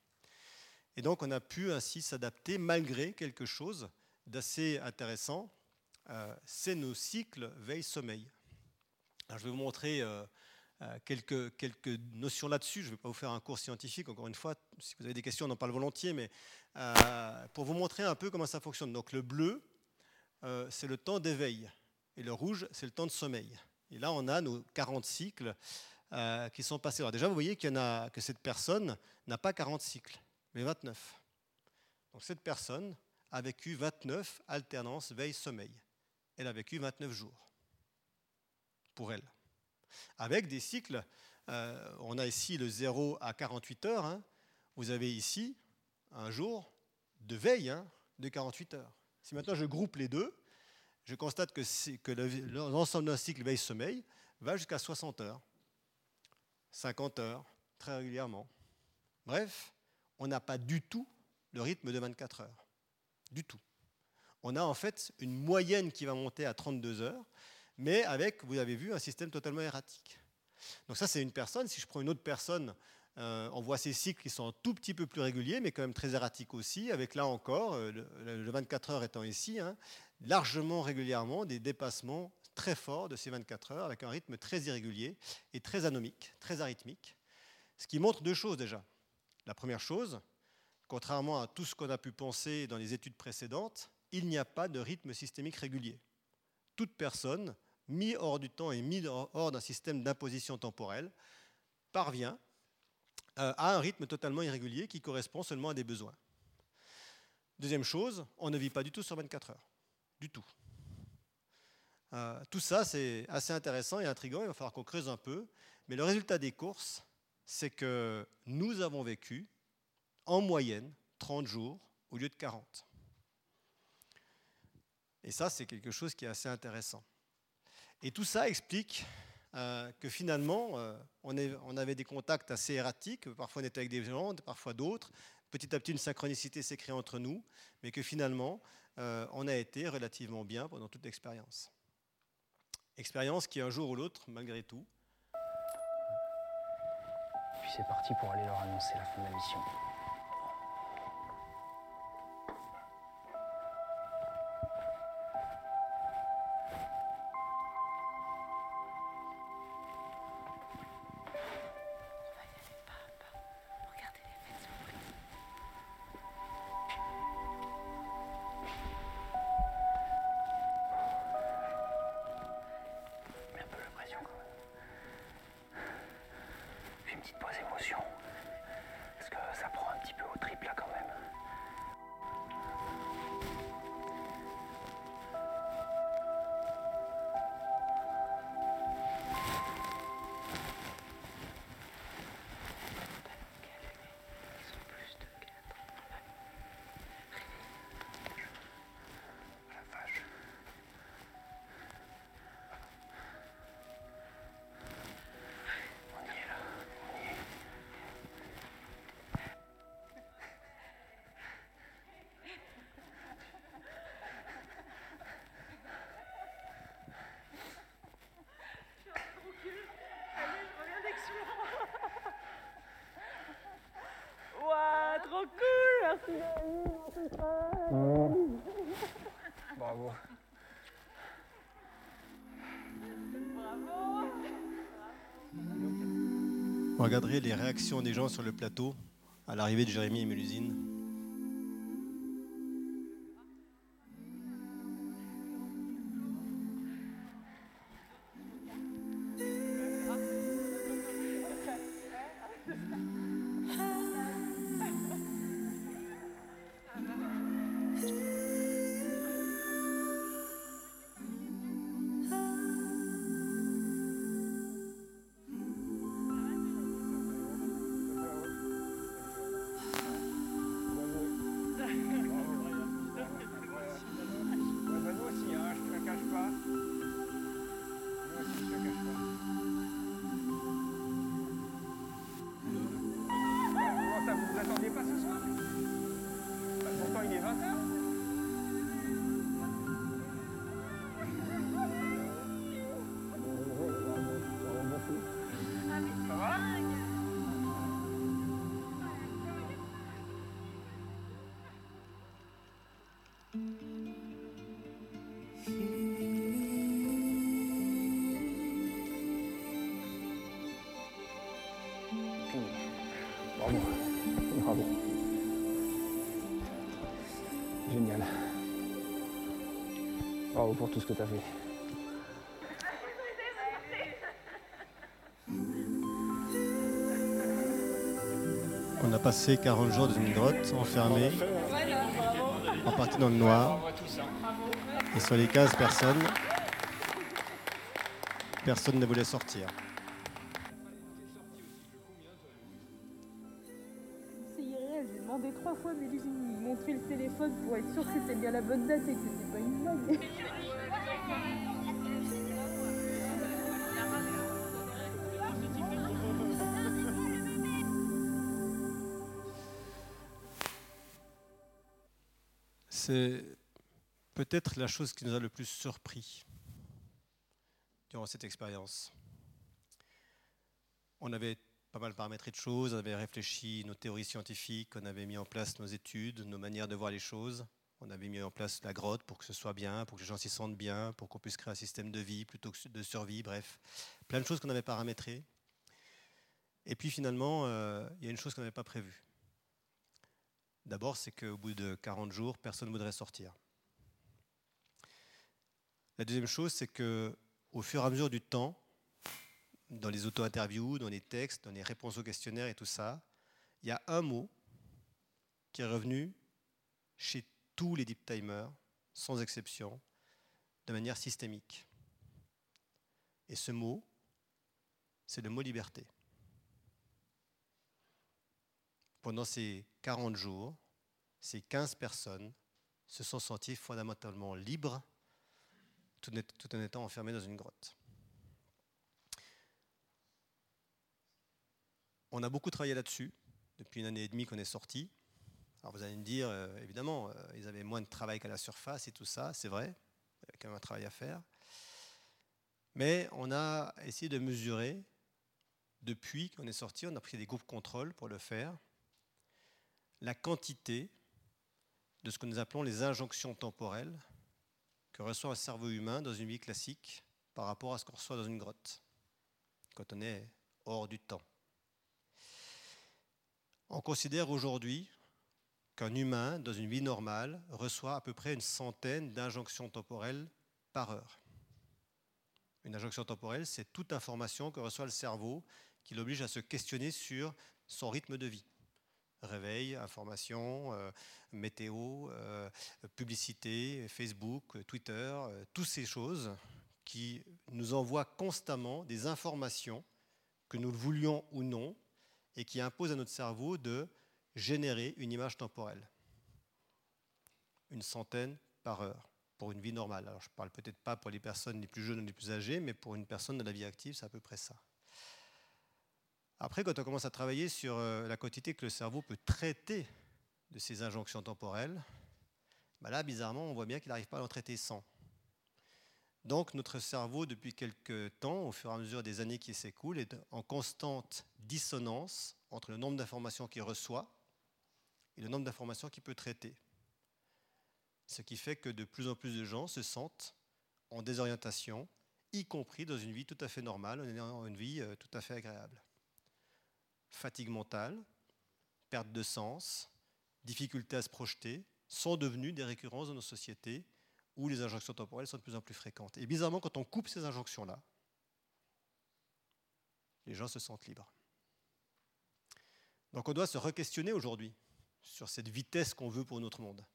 Et donc on a pu ainsi s'adapter malgré quelque chose d'assez intéressant, c'est nos cycles veille-sommeil je vais vous montrer euh, euh, quelques, quelques notions là-dessus. Je ne vais pas vous faire un cours scientifique, encore une fois. Si vous avez des questions, on en parle volontiers, mais euh, pour vous montrer un peu comment ça fonctionne. Donc le bleu, c'est le temps d'éveil, et le rouge, c'est le temps de sommeil. Et là, on a nos 40 cycles qui sont passés. Alors déjà, vous voyez qu'il y en a, que cette personne n'a pas 40 cycles, mais 29. Donc cette personne a vécu 29 alternances veille-sommeil. Elle a vécu 29 jours elle. Avec des cycles, euh, on a ici le 0 à 48 heures. Hein. Vous avez ici un jour de veille hein, de 48 heures. Si maintenant je groupe les deux, je constate que, que l'ensemble d'un cycle veille-sommeil va jusqu'à 60 heures, 50 heures, très régulièrement. Bref, on n'a pas du tout le rythme de 24 heures. Du tout. On a en fait une moyenne qui va monter à 32 heures, mais avec, vous avez vu, un système totalement erratique. Donc ça, c'est une personne. Si je prends une autre personne, euh, on voit ces cycles qui sont un tout petit peu plus réguliers, mais quand même très erratiques aussi, avec là encore, euh, le, 24 heures étant ici, hein, largement régulièrement des dépassements très forts de ces 24 heures, avec un rythme très irrégulier et très anomique, très arythmique. Ce qui montre deux choses déjà. La première chose, contrairement à tout ce qu'on a pu penser dans les études précédentes, il n'y a pas de rythme systémique régulier. Toute personne mis hors du temps et mis hors d'un système d'imposition temporelle, parvient euh, à un rythme totalement irrégulier qui correspond seulement à des besoins. Deuxième chose, on ne vit pas du tout sur 24 heures. Du tout. Euh, tout ça, c'est assez intéressant et intriguant, il va falloir qu'on creuse un peu. Mais le résultat des courses, c'est que nous avons vécu en moyenne 30 jours au lieu de 40. Et ça, c'est quelque chose qui est assez intéressant. Et tout ça explique euh, que finalement, euh, on, avait des contacts assez erratiques. Parfois, on était avec des gens, parfois d'autres. Petit à petit, une synchronicité s'est créée entre nous, mais que finalement, euh, on a été relativement bien pendant toute l'expérience. Expérience qui, un jour ou l'autre, malgré tout. Puis c'est parti pour aller leur annoncer la fin de la mission. Bravo. Vous regarderez les réactions des gens sur le plateau à l'arrivée de Jérémy et Mélusine. Tout ce que tu as fait. On a passé 40 jours dans une grotte, enfermée, en partie dans le noir. Et sur les 15 personnes, personne ne voulait sortir. C'est peut-être la chose qui nous a le plus surpris durant cette expérience. On avait pas mal paramétré de choses, on avait réfléchi nos théories scientifiques, on avait mis en place nos études, nos manières de voir les choses, on avait mis en place la grotte pour que ce soit bien, pour que les gens s'y sentent bien, pour qu'on puisse créer un système de vie plutôt que de survie, bref, plein de choses qu'on avait paramétrées. Et puis finalement, euh, il y a une chose qu'on n'avait pas prévue. D'abord, c'est qu'au bout de 40 jours, personne ne voudrait sortir. La deuxième chose, c'est que au fur et à mesure du temps, dans les auto-interviews, dans les textes, dans les réponses aux questionnaires et tout ça, il y a un mot qui est revenu chez tous les deep timers, sans exception, de manière systémique. Et ce mot, c'est le mot liberté. Pendant ces 40 jours, ces 15 personnes se sont senties fondamentalement libres tout en étant enfermées dans une grotte. On a beaucoup travaillé là-dessus depuis une année et demie qu'on est sorti, Alors vous allez me dire, euh, évidemment, euh, ils avaient moins de travail qu'à la surface et tout ça, c'est vrai, il y a quand même un travail à faire. Mais on a essayé de mesurer, depuis qu'on est sorti, on a pris des groupes contrôle pour le faire, la quantité de ce que nous appelons les injonctions temporelles que reçoit un cerveau humain dans une vie classique par rapport à ce qu'on reçoit dans une grotte, quand on est hors du temps. On considère aujourd'hui qu'un humain, dans une vie normale, reçoit à peu près une centaine d'injonctions temporelles par heure. Une injonction temporelle, c'est toute information que reçoit le cerveau qui l'oblige à se questionner sur son rythme de vie. Réveil, information, euh, météo, euh, publicité, Facebook, Twitter, euh, toutes ces choses qui nous envoient constamment des informations, que nous le voulions ou non, et qui imposent à notre cerveau de générer une image temporelle. Une centaine par heure pour une vie normale. Alors je ne parle peut-être pas pour les personnes les plus jeunes ou les plus âgées, mais pour une personne de la vie active, c'est à peu près ça. Après, quand on commence à travailler sur euh, la quantité que le cerveau peut traiter de ces injonctions temporelles, bah là, bizarrement, on voit bien qu'il n'arrive pas à en traiter 100. Donc notre cerveau, depuis quelques temps, au fur et à mesure des années qui s'écoulent, est en constante dissonance entre le nombre d'informations qu'il reçoit et le nombre d'informations qu'il peut traiter. Ce qui fait que de plus en plus de gens se sentent en désorientation, y compris dans une vie tout à fait normale, en ayant une vie euh, tout à fait agréable. Fatigue mentale, perte de sens, difficulté à se projeter sont devenus des récurrences dans nos sociétés où les injonctions temporelles sont de plus en plus fréquentes. Et bizarrement, quand on coupe ces injonctions-là, les gens se sentent libres. Donc on doit se re-questionner aujourd'hui sur cette vitesse qu'on veut pour notre monde.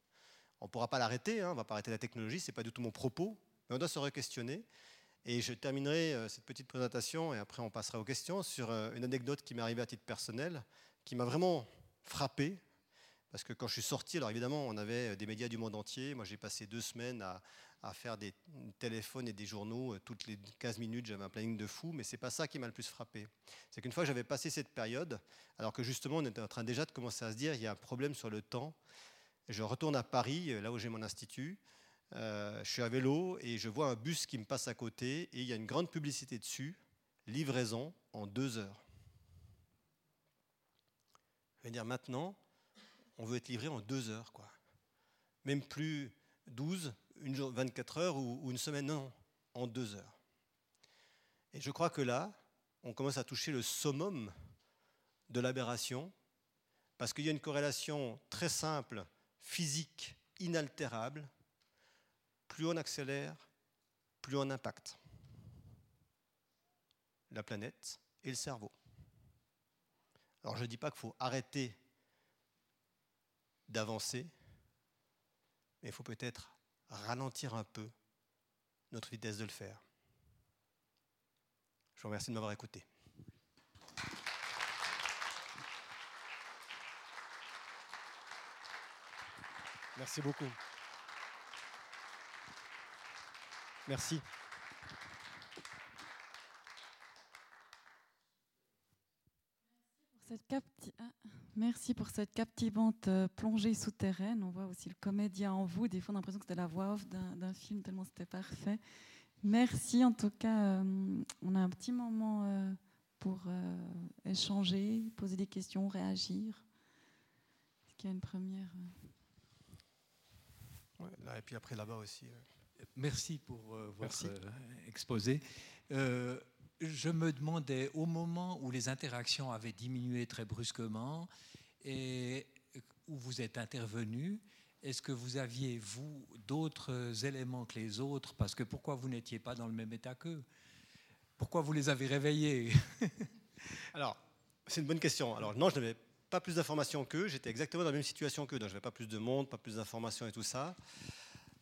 On ne pourra pas l'arrêter, hein, on ne va pas arrêter la technologie, ce n'est pas du tout mon propos, mais on doit se re-questionner. Et je terminerai euh, cette petite présentation, et après on passera aux questions, sur euh, une anecdote qui m'est arrivée à titre personnel, qui m'a vraiment frappé, parce que quand je suis sorti, alors évidemment, on avait euh, des médias du monde entier. Moi, j'ai passé deux semaines à, faire des téléphones et des journaux. Toutes les 15 minutes, j'avais un planning de fou, mais c'est pas ça qui m'a le plus frappé. C'est qu'une fois que j'avais passé cette période, alors que justement, on était en train déjà de commencer à se dire, il y a un problème sur le temps. Je retourne à Paris, là où j'ai mon institut. Je suis à vélo et je vois un bus qui me passe à côté et il y a une grande publicité dessus, livraison en deux heures. Je vais dire maintenant, on veut être livré en deux heures, quoi. Même plus 12, une 24 heures ou, une semaine, non, en deux heures. Et je crois que là, on commence à toucher le summum de l'aberration, parce qu'il y a une corrélation très simple, physique, inaltérable. Plus on accélère, plus on impacte la planète et le cerveau. Alors je ne dis pas qu'il faut arrêter d'avancer, mais il faut peut-être ralentir un peu notre vitesse de le faire. Je vous remercie de m'avoir écouté. Merci beaucoup. Merci. Cette capti... Ah. Merci pour cette captivante euh, plongée souterraine. On voit aussi le comédien en vous. Des fois, on a l'impression que c'était la voix off d'un film, tellement c'était parfait. Merci en tout cas. Euh, on a un petit moment euh, pour échanger, poser des questions, réagir. Est-ce qu'il y a une première là, Et puis après, là-bas aussi. Merci pour votre exposé. Je me demandais, au moment où les interactions avaient diminué très brusquement et où vous êtes intervenu, est-ce que vous aviez, vous, d'autres éléments que les autres? Parce que pourquoi vous n'étiez pas dans le même état qu'eux? Pourquoi vous les avez réveillés? Alors, c'est une bonne question. Alors, non, je n'avais pas plus d'informations qu'eux, j'étais exactement dans la même situation qu'eux, donc je n'avais pas plus de monde, pas plus d'informations et tout ça.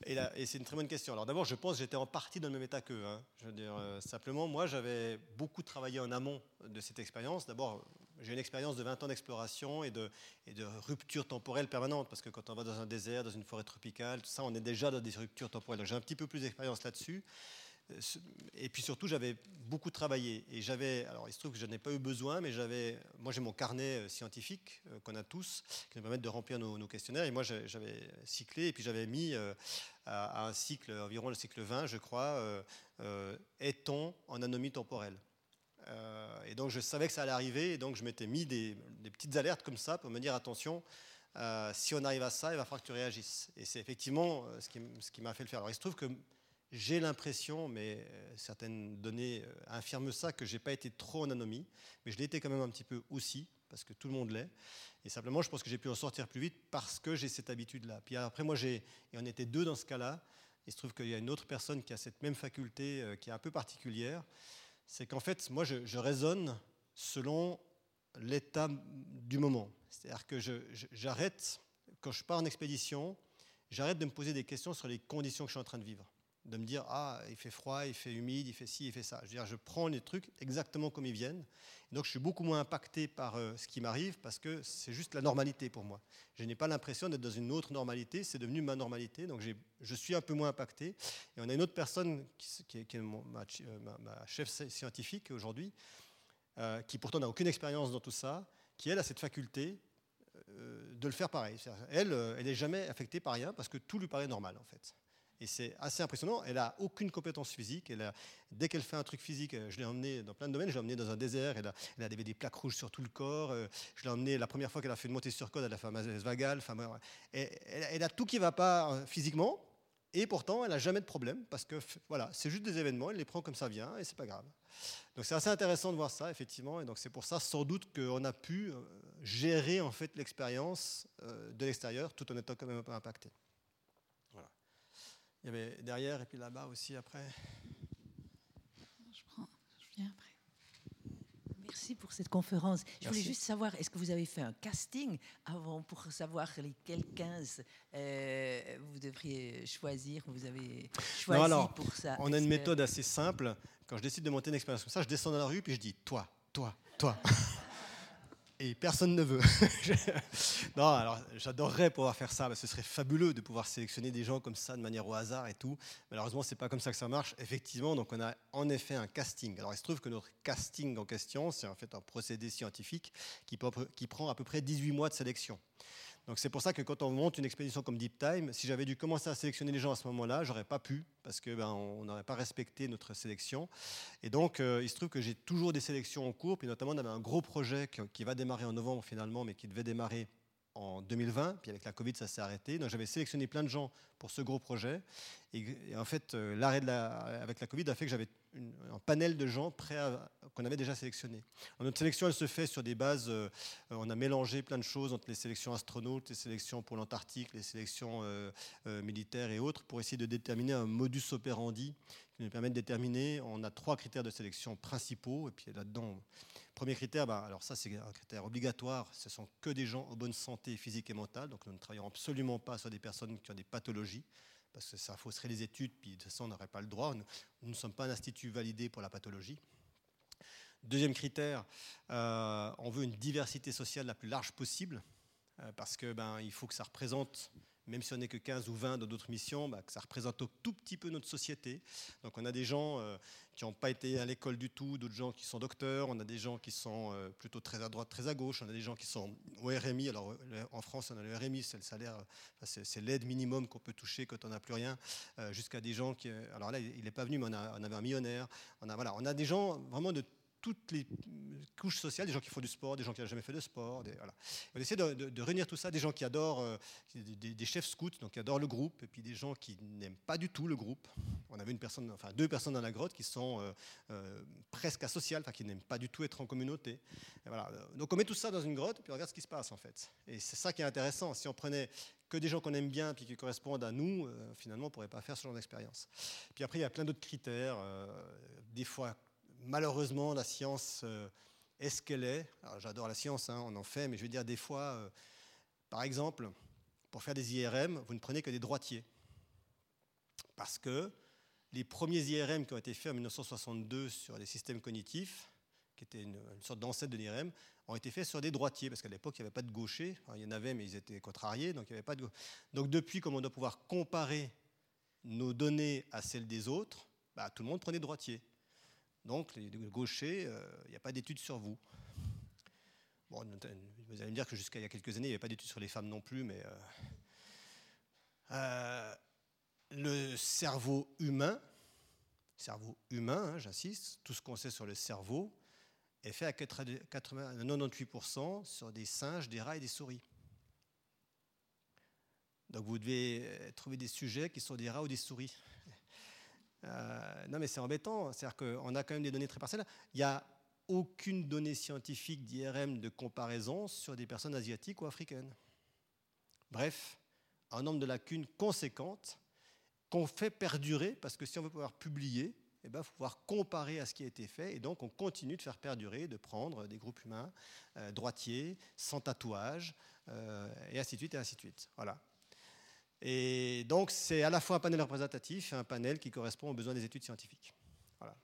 Et, c'est une très bonne question. Alors d'abord, je pense que j'étais en partie dans le même état qu'eux. Hein. Je veux dire, euh, simplement, moi, j'avais beaucoup travaillé en amont de cette expérience. D'abord, j'ai une expérience de 20 ans d'exploration et de, et de rupture temporelle permanente, parce que quand on va dans un désert, dans une forêt tropicale, tout ça, on est déjà dans des ruptures temporelles. j'ai un petit peu plus d'expérience là-dessus. Et puis surtout, j'avais beaucoup travaillé. Et j'avais, alors il se trouve que je n'ai pas eu besoin, mais j'avais, moi j'ai mon carnet euh, scientifique euh, qu'on a tous, qui nous permet de remplir nos, questionnaires. Et moi j'avais cyclé, et puis j'avais mis euh, à, un cycle, environ le cycle 20, je crois, est-on en anomie temporelle Et donc je savais que ça allait arriver, et donc je m'étais mis des, petites alertes comme ça pour me dire attention. si on arrive à ça, il va falloir que tu réagisses. Et c'est effectivement ce qui, ce qui m'a fait le faire. Alors il se trouve que j'ai l'impression, mais euh, certaines données euh, infirment ça, que je n'ai pas été trop en anomie, mais je l'ai été quand même un petit peu aussi, parce que tout le monde l'est. Et simplement, je pense que j'ai pu en sortir plus vite parce que j'ai cette habitude-là. Puis après, moi, j'ai, et on était deux dans ce cas-là, il se trouve qu'il y a une autre personne qui a cette même faculté euh, qui est un peu particulière, c'est qu'en fait, moi, je raisonne selon l'état du moment. C'est-à-dire que j'arrête, quand je pars en expédition, j'arrête de me poser des questions sur les conditions que je suis en train de vivre de me dire ah il fait froid, il fait humide, il fait ci, il fait ça. Je veux dire, je prends les trucs exactement comme ils viennent. Donc je suis beaucoup moins impacté par euh, ce qui m'arrive parce que c'est juste la normalité pour moi. Je n'ai pas l'impression d'être dans une autre normalité, c'est devenu ma normalité. Donc je suis un peu moins impacté. Et on a une autre personne qui, est, euh, ma, chef scientifique aujourd'hui, euh, qui pourtant n'a aucune expérience dans tout ça, qui elle a cette faculté de le faire pareil. Elle, elle n'est jamais affectée par rien parce que tout lui paraît normal en fait. Et c'est assez impressionnant. Elle n'a aucune compétence physique. Dès qu'elle fait un truc physique, je l'ai emmenée dans plein de domaines. Je l'ai emmenée dans un désert. Elle a, des, plaques rouges sur tout le corps. Euh, je l'ai emmenée la première fois qu'elle a fait une montée sur côte, elle a fait un vagal. Enfin, elle, elle, a tout qui ne va pas euh, physiquement. Et pourtant, elle n'a jamais de problème parce que voilà, c'est juste des événements. Elle les prend comme ça vient et c'est pas grave. Donc c'est assez intéressant de voir ça effectivement. Et donc c'est pour ça sans doute qu'on a pu euh, gérer en fait l'expérience de l'extérieur tout en étant quand même un peu impacté. Il y avait derrière et puis là-bas aussi après. Je prends, je viens après. Merci pour cette conférence. Je voulais juste savoir, est-ce que vous avez fait un casting avant pour savoir lesquels 15 euh, vous devriez choisir Vous avez choisi alors, pour ça On a une méthode assez simple. Quand je décide de monter une expérience comme ça, je descends dans la rue puis je dis toi, toi, toi et personne ne veut. non, alors j'adorerais pouvoir faire ça, ce serait fabuleux de pouvoir sélectionner des gens comme ça de manière au hasard et tout. Malheureusement, c'est pas comme ça que ça marche. Effectivement, donc on a en effet un casting. Alors il se trouve que notre casting en question, c'est en fait un procédé scientifique qui prend à peu près 18 mois de sélection. Donc c'est pour ça que quand on monte une expédition comme Deep Time, si j'avais dû commencer à sélectionner les gens à ce moment-là, j'aurais pas pu parce que ben, on n'aurait pas respecté notre sélection. Et donc euh, il se trouve que j'ai toujours des sélections en cours, puis notamment on avait un gros projet qui va démarrer en novembre finalement, mais qui devait démarrer en 2020, puis avec la Covid, ça s'est arrêté. Donc j'avais sélectionné plein de gens pour ce gros projet. Et, en fait, euh, l'arrêt avec la Covid a fait que j'avais un panel de gens prêts qu'on avait déjà sélectionnés. notre sélection, elle se fait sur des bases. Euh, on a mélangé plein de choses entre les sélections astronautes, les sélections pour l'Antarctique, les sélections euh, militaires et autres, pour essayer de déterminer un modus operandi qui nous permet de déterminer. On a trois critères de sélection principaux, et puis là-dedans Premier critère, bah, alors ça c'est un critère obligatoire, ce sont que des gens en bonne santé physique et mentale, donc nous ne travaillons absolument pas sur des personnes qui ont des pathologies, parce que ça fausserait les études, puis de façon on n'aurait pas le droit, nous, ne sommes pas un institut validé pour la pathologie. Deuxième critère, euh, on veut une diversité sociale la plus large possible, euh, parce que ben, il faut que ça représente même si on n'est que 15 ou 20 dans d'autres missions, bah, ça représente un tout petit peu notre société. Donc on a des gens euh, qui n'ont pas été à l'école du tout, d'autres gens qui sont docteurs, on a des gens qui sont euh, plutôt très à droite, très à gauche, on a des gens qui sont au RMI. Alors en France, on a le RMI, c'est le salaire, c'est l'aide minimum qu'on peut toucher quand on n'a plus rien, euh, jusqu'à des gens qui... Alors là, il n'est pas venu, mais on, avait un millionnaire. Voilà, on a des gens vraiment de toutes les couches sociales, des gens qui font du sport, des gens qui n'ont jamais fait de sport. voilà. On essaie de, de, réunir tout ça, des gens qui adorent, euh, des, chefs scouts, donc qui adorent le groupe, et puis des gens qui n'aiment pas du tout le groupe. On avait une personne, enfin deux personnes dans la grotte qui sont euh, euh, presque asociales, enfin qui n'aiment pas du tout être en communauté. voilà. Donc on met tout ça dans une grotte, puis on regarde ce qui se passe en fait. Et c'est ça qui est intéressant. Si on prenait que des gens qu'on aime bien, puis qui correspondent à nous, finalement on ne pourrait pas faire ce genre d'expérience. Puis après, il y a plein d'autres critères, des fois malheureusement, la science euh, est ce qu'elle est. J'adore la science, hein, on en fait, mais je veux dire, des fois, euh, par exemple, pour faire des IRM, vous ne prenez que des droitiers. Parce que les premiers IRM qui ont été faits en 1962 sur les systèmes cognitifs, qui étaient une, sorte d'ancêtre de l'IRM, ont été faits sur des droitiers, parce qu'à l'époque, il n'y avait pas de gauchers. il y en avait, mais ils étaient contrariés, donc il avait pas de Donc depuis, comme on doit pouvoir comparer nos données à celles des autres, bah, tout le monde prenait droitier. Donc, les gauchers, il euh, n'y a pas d'études sur vous. Bon, vous allez me dire que jusqu'à il y a quelques années, il n'y avait pas d'études sur les femmes non plus, mais euh, euh, le cerveau humain, cerveau humain, hein, j'insiste, tout ce qu'on sait sur le cerveau est fait à 98% sur des singes, des rats et des souris. Donc vous devez trouver des sujets qui sont des rats ou des souris. Euh, non, mais c'est embêtant. C'est-à-dire qu'on a quand même des données très partielles. Il n'y a aucune donnée scientifique d'IRM de comparaison sur des personnes asiatiques ou africaines. Bref, un nombre de lacunes conséquentes qu'on fait perdurer, parce que si on veut pouvoir publier, il eh ben, faut pouvoir comparer à ce qui a été fait, et donc on continue de faire perdurer, de prendre des groupes humains euh, droitiers, sans tatouage, euh, et ainsi de suite, et ainsi de suite. Voilà. Et donc, c'est à la fois un panel représentatif et un panel qui correspond aux besoins des études scientifiques. Voilà.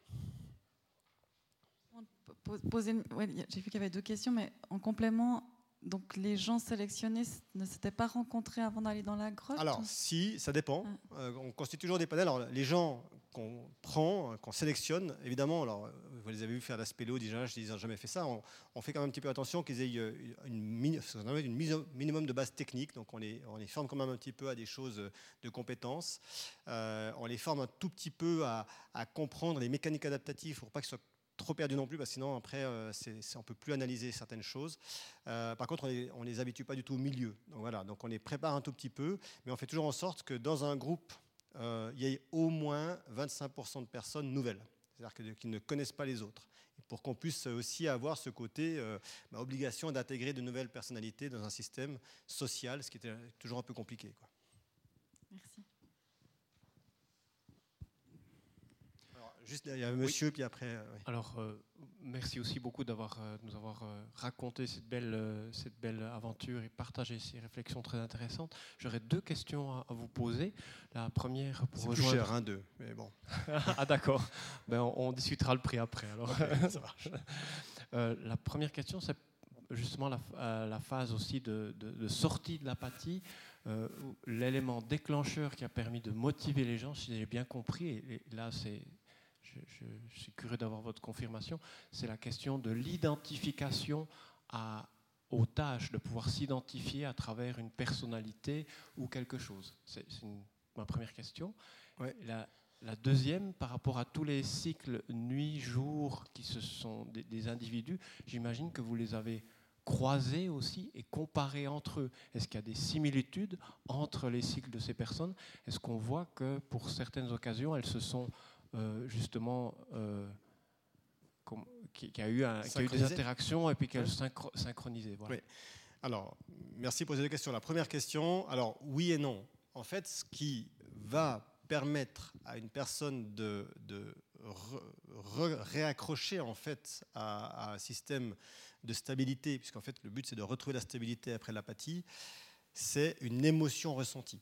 J'ai vu qu'il y avait deux questions, mais en complément, donc les gens sélectionnés ne s'étaient pas rencontrés avant d'aller dans la grotte Alors, si, ça dépend. Euh, on constitue toujours des panels. Alors, les gens qu'on prend, qu'on sélectionne, évidemment, alors, vous les avez vu faire la spéléo, déjà, je n'ai jamais fait ça. On, fait quand même un petit peu attention qu'ils aient euh, une, une mise minimum de base technique. Donc, on les, on les, forme quand même un petit peu à des choses de compétences. Euh, on les forme un tout petit peu à, à comprendre les mécaniques adaptatives pour pas que ce soit trop perdu non plus, parce que sinon, après, euh, on ne peut plus analyser certaines choses. Euh, par contre, on ne les, habitue pas du tout au milieu. Donc voilà, donc on les prépare un tout petit peu, mais on fait toujours en sorte que dans un groupe, euh, il y ait au moins 25% de personnes nouvelles, c'est-à-dire qui ne connaissent pas les autres, pour qu'on puisse aussi avoir ce côté bah, obligation d'intégrer de nouvelles personnalités dans un système social, ce qui était toujours un peu compliqué. Merci. Juste derrière monsieur, puis après. Euh, Alors, euh, merci aussi beaucoup d'avoir euh, nous avoir raconté cette belle, cette belle aventure et partagé ces réflexions très intéressantes. J'aurais deux questions à, vous poser. La première pour rejoindre. Plus cher, un, deux, mais bon. ah d'accord. Ben, on, discutera le prix après. Alors. ça marche. la première question, c'est justement la, la, phase aussi de, de, sortie de l'apathie. l'élément déclencheur qui a permis de motiver les gens, si j'ai bien compris, et là c'est je, suis curieux d'avoir votre confirmation, c'est la question de l'identification aux tâches, de pouvoir s'identifier à travers une personnalité ou quelque chose. C'est ma première question. La, la, deuxième, par rapport à tous les cycles nuit-jour qui se sont des, des individus, j'imagine que vous les avez croisés aussi et comparés entre eux. Est-ce qu'il y a des similitudes entre les cycles de ces personnes? Est-ce qu'on voit que pour certaines occasions, elles se sont justement, euh, qui, a eu eu des interactions et puis qu'elle synchro synchronisait. Voilà. Oui. Alors, merci pour poser deux questions. La première question, alors oui et non. En fait, ce qui va permettre à une personne de, de réaccrocher en fait à, à, un système de stabilité, puisqu'en fait le but c'est de retrouver la stabilité après l'apathie, c'est une émotion ressentie.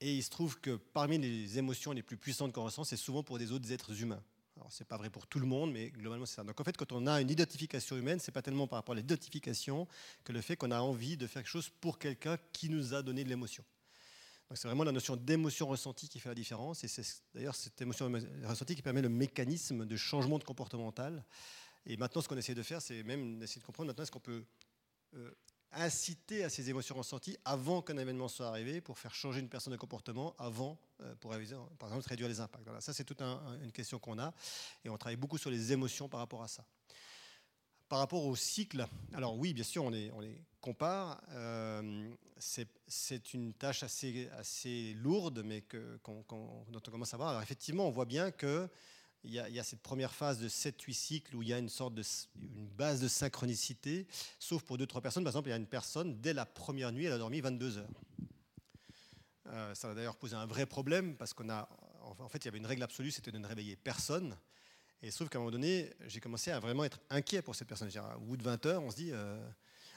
Et il se trouve que parmi les émotions les plus puissantes qu'on ressent, c'est souvent pour des autres êtres humains. Alors, c'est pas vrai pour tout le monde, mais globalement, c'est ça. Donc, en fait, quand on a une identification humaine, c'est pas tellement par rapport à l'identification que le fait qu'on a envie de faire quelque chose pour quelqu'un qui nous a donné de l'émotion. Donc, c'est vraiment la notion d'émotion ressentie qui fait la différence. Et c'est d'ailleurs cette émotion ressentie qui permet le mécanisme de changement de comportemental. Et maintenant, ce qu'on essaie de faire, c'est même d'essayer de comprendre maintenant est-ce qu'on peut euh, inciter à ces émotions ressenties avant qu'un événement soit arrivé pour faire changer une personne de comportement avant, euh, pour par exemple, réduire les impacts. Ça, c'est toute une question qu'on a et on travaille beaucoup sur les émotions par rapport à ça. Par rapport au cycle, alors oui, bien sûr, on les, on les compare. Euh, c'est une tâche assez, assez lourde, mais que, dont on commence à voir. Alors effectivement, on voit bien que il y, a, cette première phase de 7-8 cycles où il y a une sorte de base de synchronicité, sauf pour 2-3 personnes. Par exemple, il y a une personne, dès la première nuit, elle a dormi 22 heures. Euh, ça a d'ailleurs posé un vrai problème parce qu'on a, en fait, il y avait une règle absolue, c'était de ne réveiller personne. Et sauf qu'à un moment donné, j'ai commencé à vraiment être inquiet pour cette personne. Au bout de 20 heures, on se dit. Euh,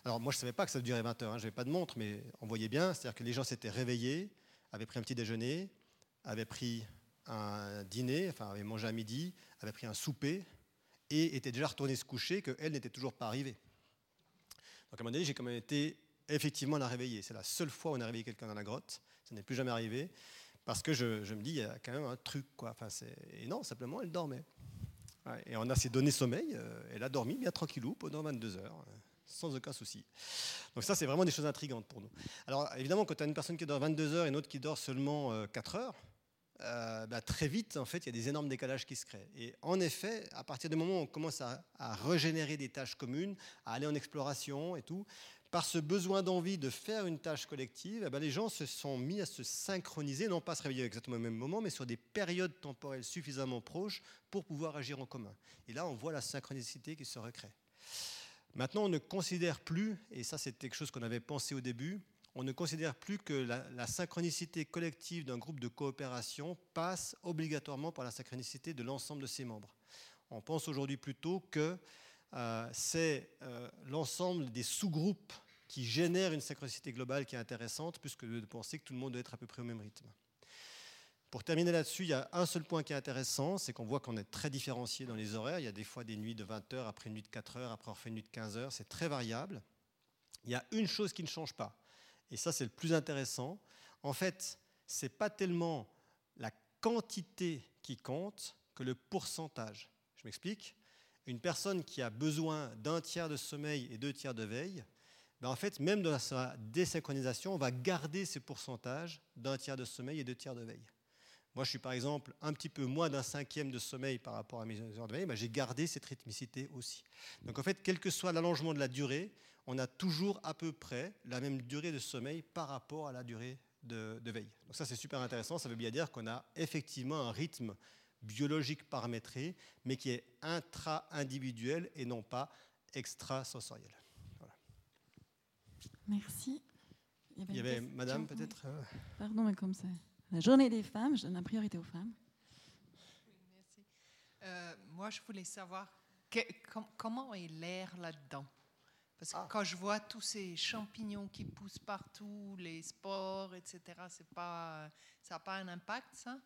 alors moi, je ne savais pas que ça durait 20 heures. Hein. Je n'avais pas de montre, mais on voyait bien. C'est-à-dire que les gens s'étaient réveillés, avaient pris un petit déjeuner, avaient pris un dîner, enfin avait mangé à midi, avait pris un souper et était déjà retourné se coucher, qu'elle n'était toujours pas arrivée. Donc à un moment donné, j'ai quand même été effectivement la réveiller. C'est la seule fois où on a réveillé quelqu'un dans la grotte. Ça n'est plus jamais arrivé. Parce que je, me dis, il y a quand même un truc. Quoi. Enfin, et non, simplement, elle dormait. et on a ses données sommeil. elle a dormi bien tranquillou pendant 22 heures sans aucun souci. Donc ça, c'est vraiment des choses intrigantes pour nous. Alors évidemment, quand tu as une personne qui dort 22 heures et une autre qui dort seulement 4 heures, euh, bah, très vite, en fait, il y a des énormes décalages qui se créent. Et en effet, à partir du moment où on commence à, régénérer des tâches communes, à aller en exploration et tout, par ce besoin d'envie de faire une tâche collective, eh ben, les gens se sont mis à se synchroniser, non pas se réveiller exactement au même moment, mais sur des périodes temporelles suffisamment proches pour pouvoir agir en commun. Et là, on voit la synchronicité qui se recrée. Maintenant, on ne considère plus, et ça c'est quelque chose qu'on avait pensé au début, on ne considère plus que la, synchronicité collective d'un groupe de coopération passe obligatoirement par la synchronicité de l'ensemble de ses membres. On pense aujourd'hui plutôt que euh, c'est euh, l'ensemble des sous-groupes qui génèrent une synchronicité globale qui est intéressante, puisque de penser que tout le monde doit être à peu près au même rythme. Pour terminer là-dessus, il y a un seul point qui est intéressant, c'est qu'on voit qu'on est très différencié dans les horaires. Il y a des fois des nuits de 20 heures, après une nuit de 4 heures, après on fait une nuit de 15 heures, c'est très variable. Il y a une chose qui ne change pas, et ça c'est le plus intéressant, en fait, ce n'est pas tellement la quantité qui compte que le pourcentage. Je m'explique. Une personne qui a besoin d'un tiers de sommeil et deux tiers de veille, ben en fait, même dans sa désynchronisation, on va garder ce pourcentage d'un tiers de sommeil et deux tiers de veille. Moi, je suis par exemple un petit peu moins d'un cinquième de sommeil par rapport à mes heures de veille, ben j'ai gardé cette rythmicité aussi. Donc en fait, quel que soit l'allongement de la durée, on a toujours à peu près la même durée de sommeil par rapport à la durée de, veille. Donc ça, c'est super intéressant. Ça veut bien dire qu'on a effectivement un rythme biologique paramétré, mais qui est intra-individuel et non pas extra-sensoriel. Merci. Il y avait, madame peut-être euh, Pardon, mais comme ça. La journée des femmes, je donne la priorité aux femmes. merci. Euh, moi, je voulais savoir comment est l'air là-dedans? Parce que ah. quand je vois tous ces champignons qui poussent partout, les spores, etc., c'est pas, ça n'a pas un impact, ça?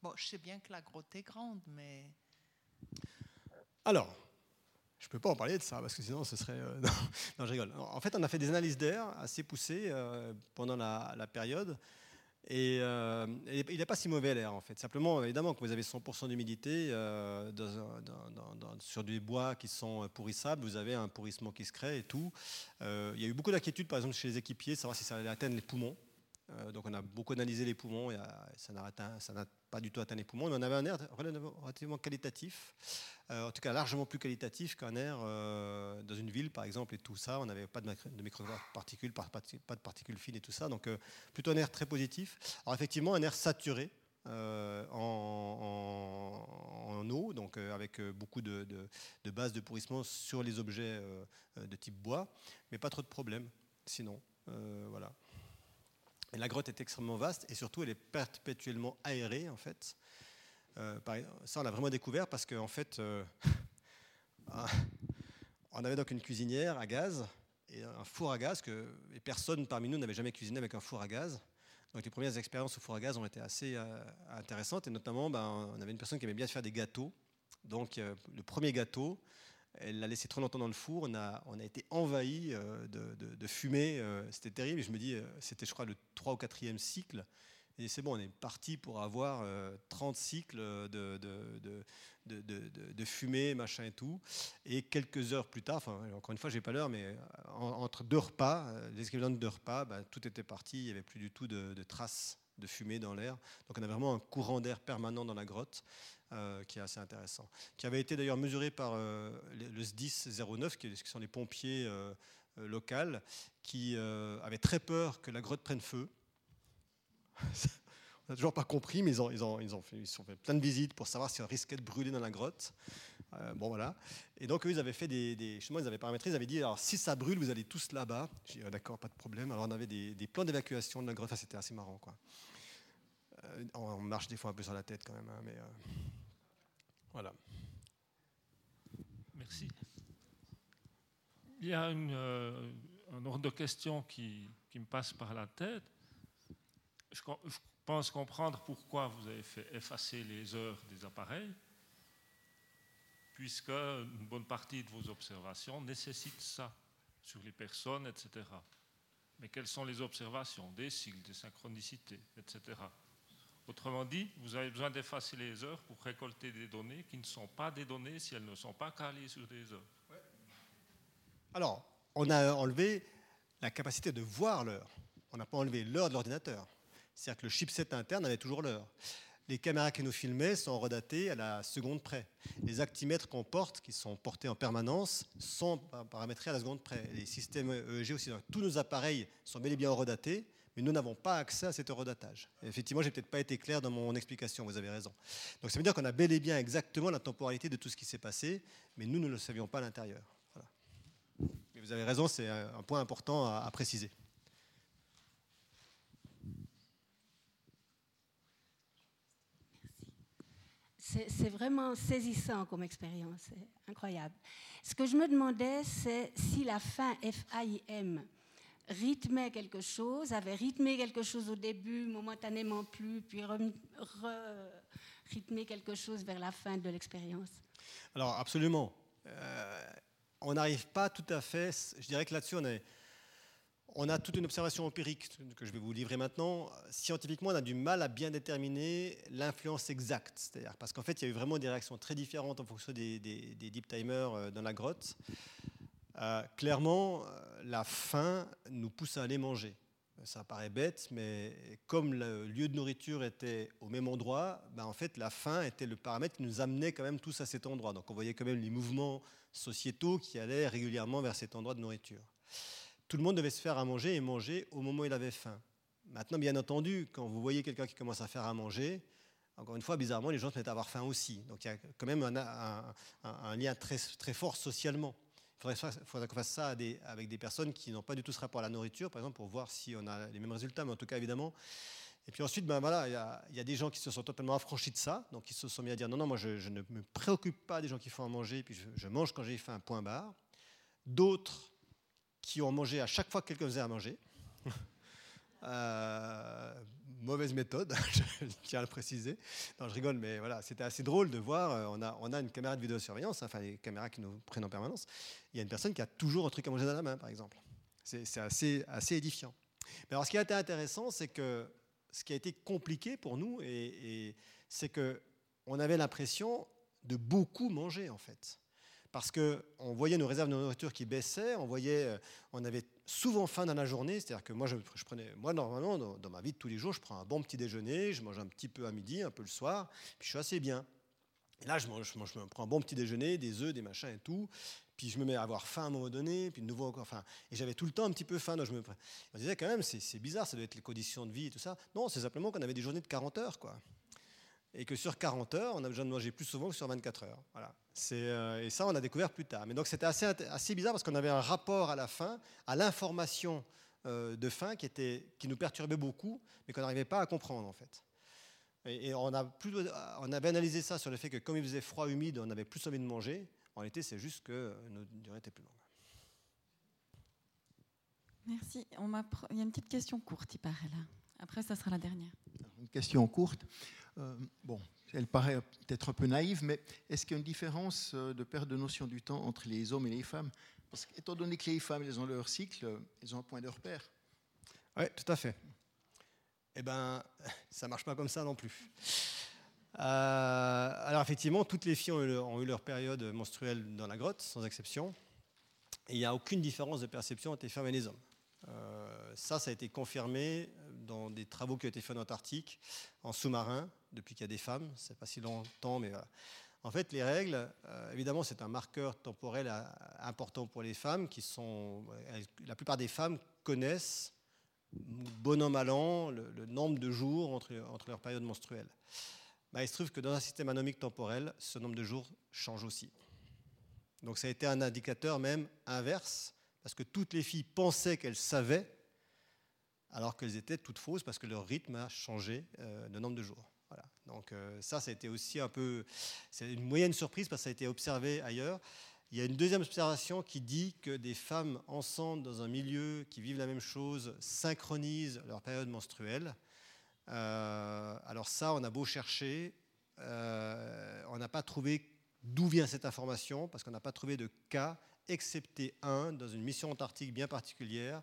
Bon, je sais bien que la grotte est grande, mais... Alors, je ne peux pas en parler de ça, parce que sinon ce serait... Euh, non, je rigole. En fait, on a fait des analyses d'air assez poussées euh, pendant la, la, période. Et euh, il n'est pas si mauvais l'air en fait. Simplement, évidemment, quand vous avez 100% d'humidité euh, sur des bois qui sont pourrissables, vous avez un pourrissement qui se crée et tout. Euh, il y a eu beaucoup d'inquiétudes, par exemple, chez les équipiers, savoir si ça allait atteindre les poumons. Donc on a beaucoup analysé les poumons, ça n'a pas du tout atteint les poumons, on avait un air relativement qualitatif. Euh, en tout cas largement plus qualitatif qu'un air euh, dans une ville, par exemple, et tout ça. On n'avait pas de, de particules, pas, de particules fines et tout ça. Donc, euh, plutôt un air très positif. Alors, effectivement, un air saturé. en, eau, donc avec beaucoup de, de, bases de pourrissement sur les objets de type bois, mais pas trop de problèmes sinon. voilà. Et la grotte est extrêmement vaste et surtout elle est perpétuellement aérée en fait. Euh, ça, on l'a vraiment découvert parce qu'en fait, euh, on avait donc une cuisinière à gaz et un four à gaz que et personne parmi nous n'avait jamais cuisiné avec un four à gaz. Donc les premières expériences au four à gaz ont été assez euh, intéressantes et notamment, ben, on avait une personne qui aimait bien faire des gâteaux. Donc le premier gâteau, elle l'a laissé trop longtemps dans le four. On a, on a été envahi de, de, fumée. C'était terrible. je me dis, c'était, je crois, le 3 ou 4e cycle. Et c'est bon, on est parti pour avoir 30 euh, cycles de, de, de, fumée, machin et tout. Et quelques heures plus tard, encore une fois, j'ai pas l'heure, mais euh, entre deux repas, euh, les équivalents de deux repas, bah, tout était parti, il n'y avait plus du tout de, traces de fumée dans l'air. Donc on a vraiment un courant d'air permanent dans la grotte. Qui est assez intéressant, qui avait été d'ailleurs mesuré par le SDIS 09, qui, sont les pompiers locaux, qui avaient très peur que la grotte prenne feu. on n'a toujours pas compris, mais ils ont, fait, plein de visites pour savoir si on risquait de brûler dans la grotte. Euh, bon, voilà. Et donc, eux, ils avaient fait des. des ils avaient paramétré, ils avaient dit alors, si ça brûle, vous allez tous là-bas. J'ai dit ah, d'accord, pas de problème. Alors, on avait des, des plans d'évacuation de la grotte. c'était assez marrant, quoi. Euh, on marche des fois un peu sur la tête, quand même, hein, mais. Euh, voilà. Merci. Il y a une, un ordre de questions qui, me passe par la tête je, pense comprendre pourquoi vous avez fait effacer les heures des appareils, puisque une bonne partie de vos observations nécessite ça sur les personnes, etc. Mais quelles sont les observations des cycles, des synchronicités, etc. Autrement dit, vous avez besoin d'effacer les heures pour récolter des données qui ne sont pas des données si elles ne sont pas calées sur des heures. Alors, on a enlevé la capacité de voir l'heure. On n'a pas enlevé l'heure de l'ordinateur. C'est-à-dire que le chipset interne avait toujours l'heure. Les caméras qui nous filmaient sont redatées à la seconde près. Les actimètres qu'on porte, qui sont portés en permanence, sont paramétrés à la seconde près. Les systèmes EEG aussi. tous nos appareils sont bel et bien redatés, mais nous n'avons pas accès à cet redatage. effectivement, j'ai peut-être pas été clair dans mon explication, vous avez raison. Donc ça veut dire qu'on a bel et bien exactement la temporalité de tout ce qui s'est passé, mais nous, ne le savions pas à l'intérieur. Mais vous avez raison, c'est un point important à préciser. c'est vraiment saisissant comme expérience, c'est incroyable. Ce que je me demandais, c'est si la fin FAIM rythmait quelque chose, avait rythmé quelque chose au début, momentanément plus, puis rythmé quelque chose vers la fin de l'expérience. Alors absolument. Euh, on n'arrive pas tout à fait, je dirais que là-dessus on on a toute une observation empirique que je vais vous livrer maintenant. Scientifiquement, on a du mal à bien déterminer l'influence exacte. C'est-à-dire parce qu'en fait, il y a eu vraiment des réactions très différentes en fonction des, deep timers euh, dans la grotte. Euh, clairement, euh, la faim nous pousse à aller manger. Ça paraît bête, mais comme le lieu de nourriture était au même endroit, ben en fait, la faim était le paramètre qui nous amenait quand même tous à cet endroit. Donc on voyait quand même les mouvements sociétaux qui allaient régulièrement vers cet endroit de nourriture tout le monde devait se faire à manger et manger au moment où il avait faim. Maintenant, bien entendu, quand vous voyez quelqu'un qui commence à faire à manger, encore une fois, bizarrement, les gens se mettent à avoir faim aussi. Donc il y a quand même un, lien très, très fort socialement. Il faudrait, qu'on fasse ça avec des personnes qui n'ont pas du tout ce rapport à la nourriture, par exemple, pour voir si on a les mêmes résultats, mais en tout cas, évidemment. Et puis ensuite, ben voilà, il y, a, des gens qui se sont totalement affranchis de ça, donc ils se sont mis à dire non, non, moi je, ne me préoccupe pas des gens qui font à manger, puis je, mange quand j'ai faim, point barre. D'autres qui ont mangé à chaque fois que quelqu'un faisait à manger. Euh, mauvaise méthode, je tiens à le préciser. Non, je rigole, mais voilà, c'était assez drôle de voir. Euh, on a, on a une caméra de vidéosurveillance, enfin les caméras qui nous prennent en permanence. Il y a une personne qui a toujours un truc à manger dans la main, par exemple. C'est assez, assez édifiant. Mais alors, ce qui a été intéressant, c'est que ce qui a été compliqué pour nous, et, c'est que on avait l'impression de beaucoup manger, en fait parce qu'on voyait nos réserves de nourriture qui baissaient, on voyait, euh, on avait souvent faim dans la journée, c'est-à-dire que moi, je, prenais, moi normalement, dans, ma vie de tous les jours, je prends un bon petit déjeuner, je mange un petit peu à midi, un peu le soir, puis je suis assez bien. Et là, je, prends un bon petit déjeuner, des œufs, des machins et tout, puis je me mets à avoir faim à un moment donné, puis de nouveau encore faim. Et j'avais tout le temps un petit peu faim, donc je me, je disais quand même, c'est bizarre, ça doit être les conditions de vie et tout ça. Non, c'est simplement qu'on avait des journées de 40 heures, quoi et que sur 40 heures, on a besoin de manger plus souvent que sur 24 heures. Voilà. Euh, et ça, on a découvert plus tard. Mais donc c'était assez, assez bizarre parce qu'on avait un rapport à la faim, à l'information euh, de faim qui, était, qui nous perturbait beaucoup, mais qu'on n'arrivait pas à comprendre en fait. Et, on, a plus, on avait analysé ça sur le fait que comme il faisait froid, humide, on avait plus envie de manger. En réalité, c'est juste que notre durée était plus longue. Merci. Il y a une petite question courte, il paraît là. Après, ça sera la dernière. Question courte. Euh, bon, elle paraît peut-être un peu naïve, mais est-ce qu'il y a une différence euh, de perte de notion du temps entre les hommes et les femmes? Parce qu'étant donné que les femmes, elles ont leur cycle, elles ont un point de repère. Oui, tout à fait. Eh bien, ça ne marche pas comme ça non plus. Euh, alors effectivement, toutes les filles ont eu, leur période menstruelle dans la grotte, sans exception. Et il n'y a aucune différence de perception entre les femmes et les hommes. ça, ça a été confirmé dans des travaux qui ont été faits en Antarctique, en sous-marin, depuis qu'il y a des femmes. C'est pas si longtemps, mais voilà. En fait, les règles, euh, évidemment, c'est un marqueur temporel euh, important pour les femmes qui sont. La plupart des femmes connaissent, bon an, mal an, le, nombre de jours entre, entre leurs périodes menstruelles. Bah, il se trouve que dans un système anomique temporel, ce nombre de jours change aussi. Donc ça a été un indicateur même inverse, parce que toutes les filles pensaient qu'elles savaient, alors qu'elles étaient toutes fausses, parce que leur rythme a changé euh, de nombre de jours. Donc euh, ça, ça a été aussi un peu, c'est une moyenne surprise parce que ça a été observé ailleurs. Il y a une deuxième observation qui dit que des femmes ensemble dans un milieu qui vivent la même chose synchronisent leur période menstruelle. Euh, alors ça, on a beau chercher, on n'a pas trouvé d'où vient cette information parce qu'on n'a pas trouvé de cas, excepté un dans une mission antarctique bien particulière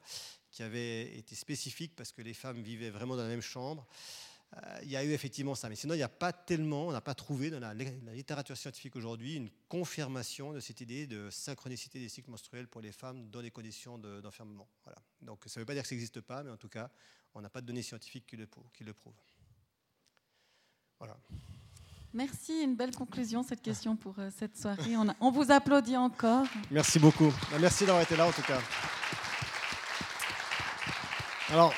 qui avait été spécifique parce que les femmes vivaient vraiment dans la même chambre. euh, il y a eu effectivement ça. Mais sinon, il n'y a pas tellement, on n'a pas trouvé dans la, littérature scientifique aujourd'hui une confirmation de cette idée de synchronicité des cycles menstruels pour les femmes dans les conditions d'enfermement. voilà. Donc ça ne veut pas dire que ça n'existe pas, mais en tout cas, on n'a pas de données scientifiques qui le, qui le prouvent. Voilà. Merci, une belle conclusion cette question pour euh, cette soirée. On, on vous applaudit encore. Merci beaucoup. Merci d'avoir été là en tout cas. Alors,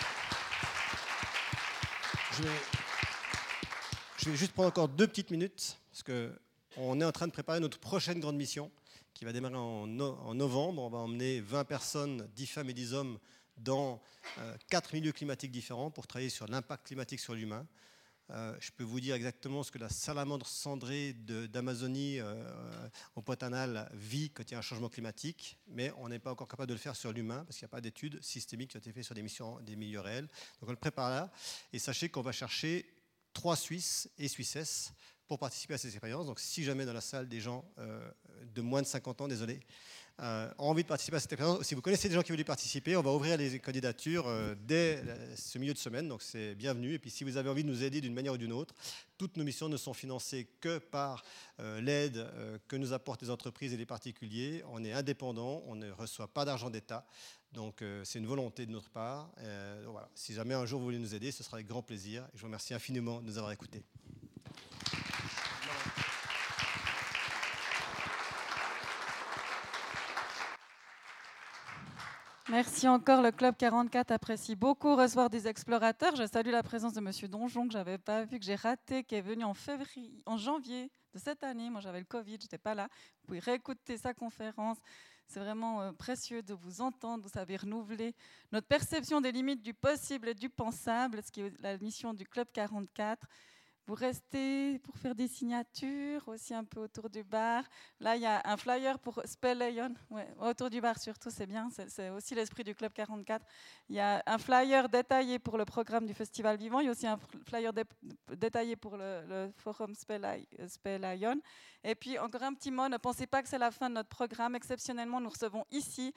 je vais, juste prendre encore deux petites minutes, parce qu'on est en train de préparer notre prochaine grande mission, qui va démarrer en, novembre. On va emmener 20 personnes, 10 femmes et 10 hommes, dans euh, quatre milieux climatiques différents pour travailler sur l'impact climatique sur l'humain. Euh, je peux vous dire exactement ce que la salamandre cendrée d'Amazonie euh, au Poitanal vit quand il y a un changement climatique, mais on n'est pas encore capable de le faire sur l'humain parce qu'il n'y a pas d'études systémiques qui ont été faites sur des, missions, des milieux réels. Donc on le prépare là. Et sachez qu'on va chercher trois Suisses et Suissesses pour participer à ces expériences. Donc si jamais dans la salle des gens euh, de moins de 50 ans, désolé, euh, ont envie de participer à cette expérience, si vous connaissez des gens qui veulent y participer, on va ouvrir les candidatures euh, dès ce milieu de semaine, donc c'est bienvenu. Et puis si vous avez envie de nous aider d'une manière ou d'une autre, toutes nos missions ne sont financées que par euh, l'aide que nous apportent les entreprises et les particuliers. On est indépendant, on ne reçoit pas d'argent d'État. Donc c'est une volonté de notre part. voilà. Si jamais un jour vous voulez nous aider, ce sera avec grand plaisir. Et je vous remercie infiniment de nous avoir écoutés. Merci encore. Le Club 44 apprécie beaucoup recevoir des explorateurs. Je salue la présence de Monsieur Donjon que j'avais pas vu, que j'ai raté, qui est venu en janvier de cette année. Moi, j'avais le Covid, j'étais pas là. Vous pouvez réécouter sa conférence. C'est vraiment euh, précieux de vous entendre. Vous savez renouveler notre perception des limites du possible et du pensable, ce qui est la mission du Club 44. Vous restez pour faire des signatures aussi un peu autour du bar. Là, il y a un flyer pour Spell ouais, autour du bar surtout, c'est bien. C'est aussi l'esprit du Club 44. Il y a un flyer détaillé pour le programme du Festival Vivant. Il y a aussi un flyer détaillé pour le, forum Spell, Spell Et puis, encore un petit mot, ne pensez pas que c'est la fin de notre programme. Exceptionnellement, nous recevons ici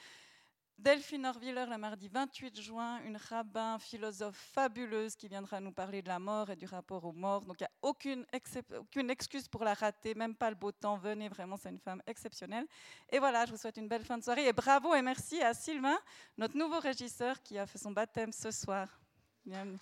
Delphine Orviller, le mardi 28 juin, une rabbin philosophe fabuleuse qui viendra nous parler de la mort et du rapport aux morts. Donc il n'y a aucune, aucune excuse pour la rater, même pas le beau temps. Venez, vraiment, c'est une femme exceptionnelle. Et voilà, je vous souhaite une belle fin de soirée. Et bravo et merci à Sylvain, notre nouveau régisseur qui a fait son baptême ce soir. Bienvenue.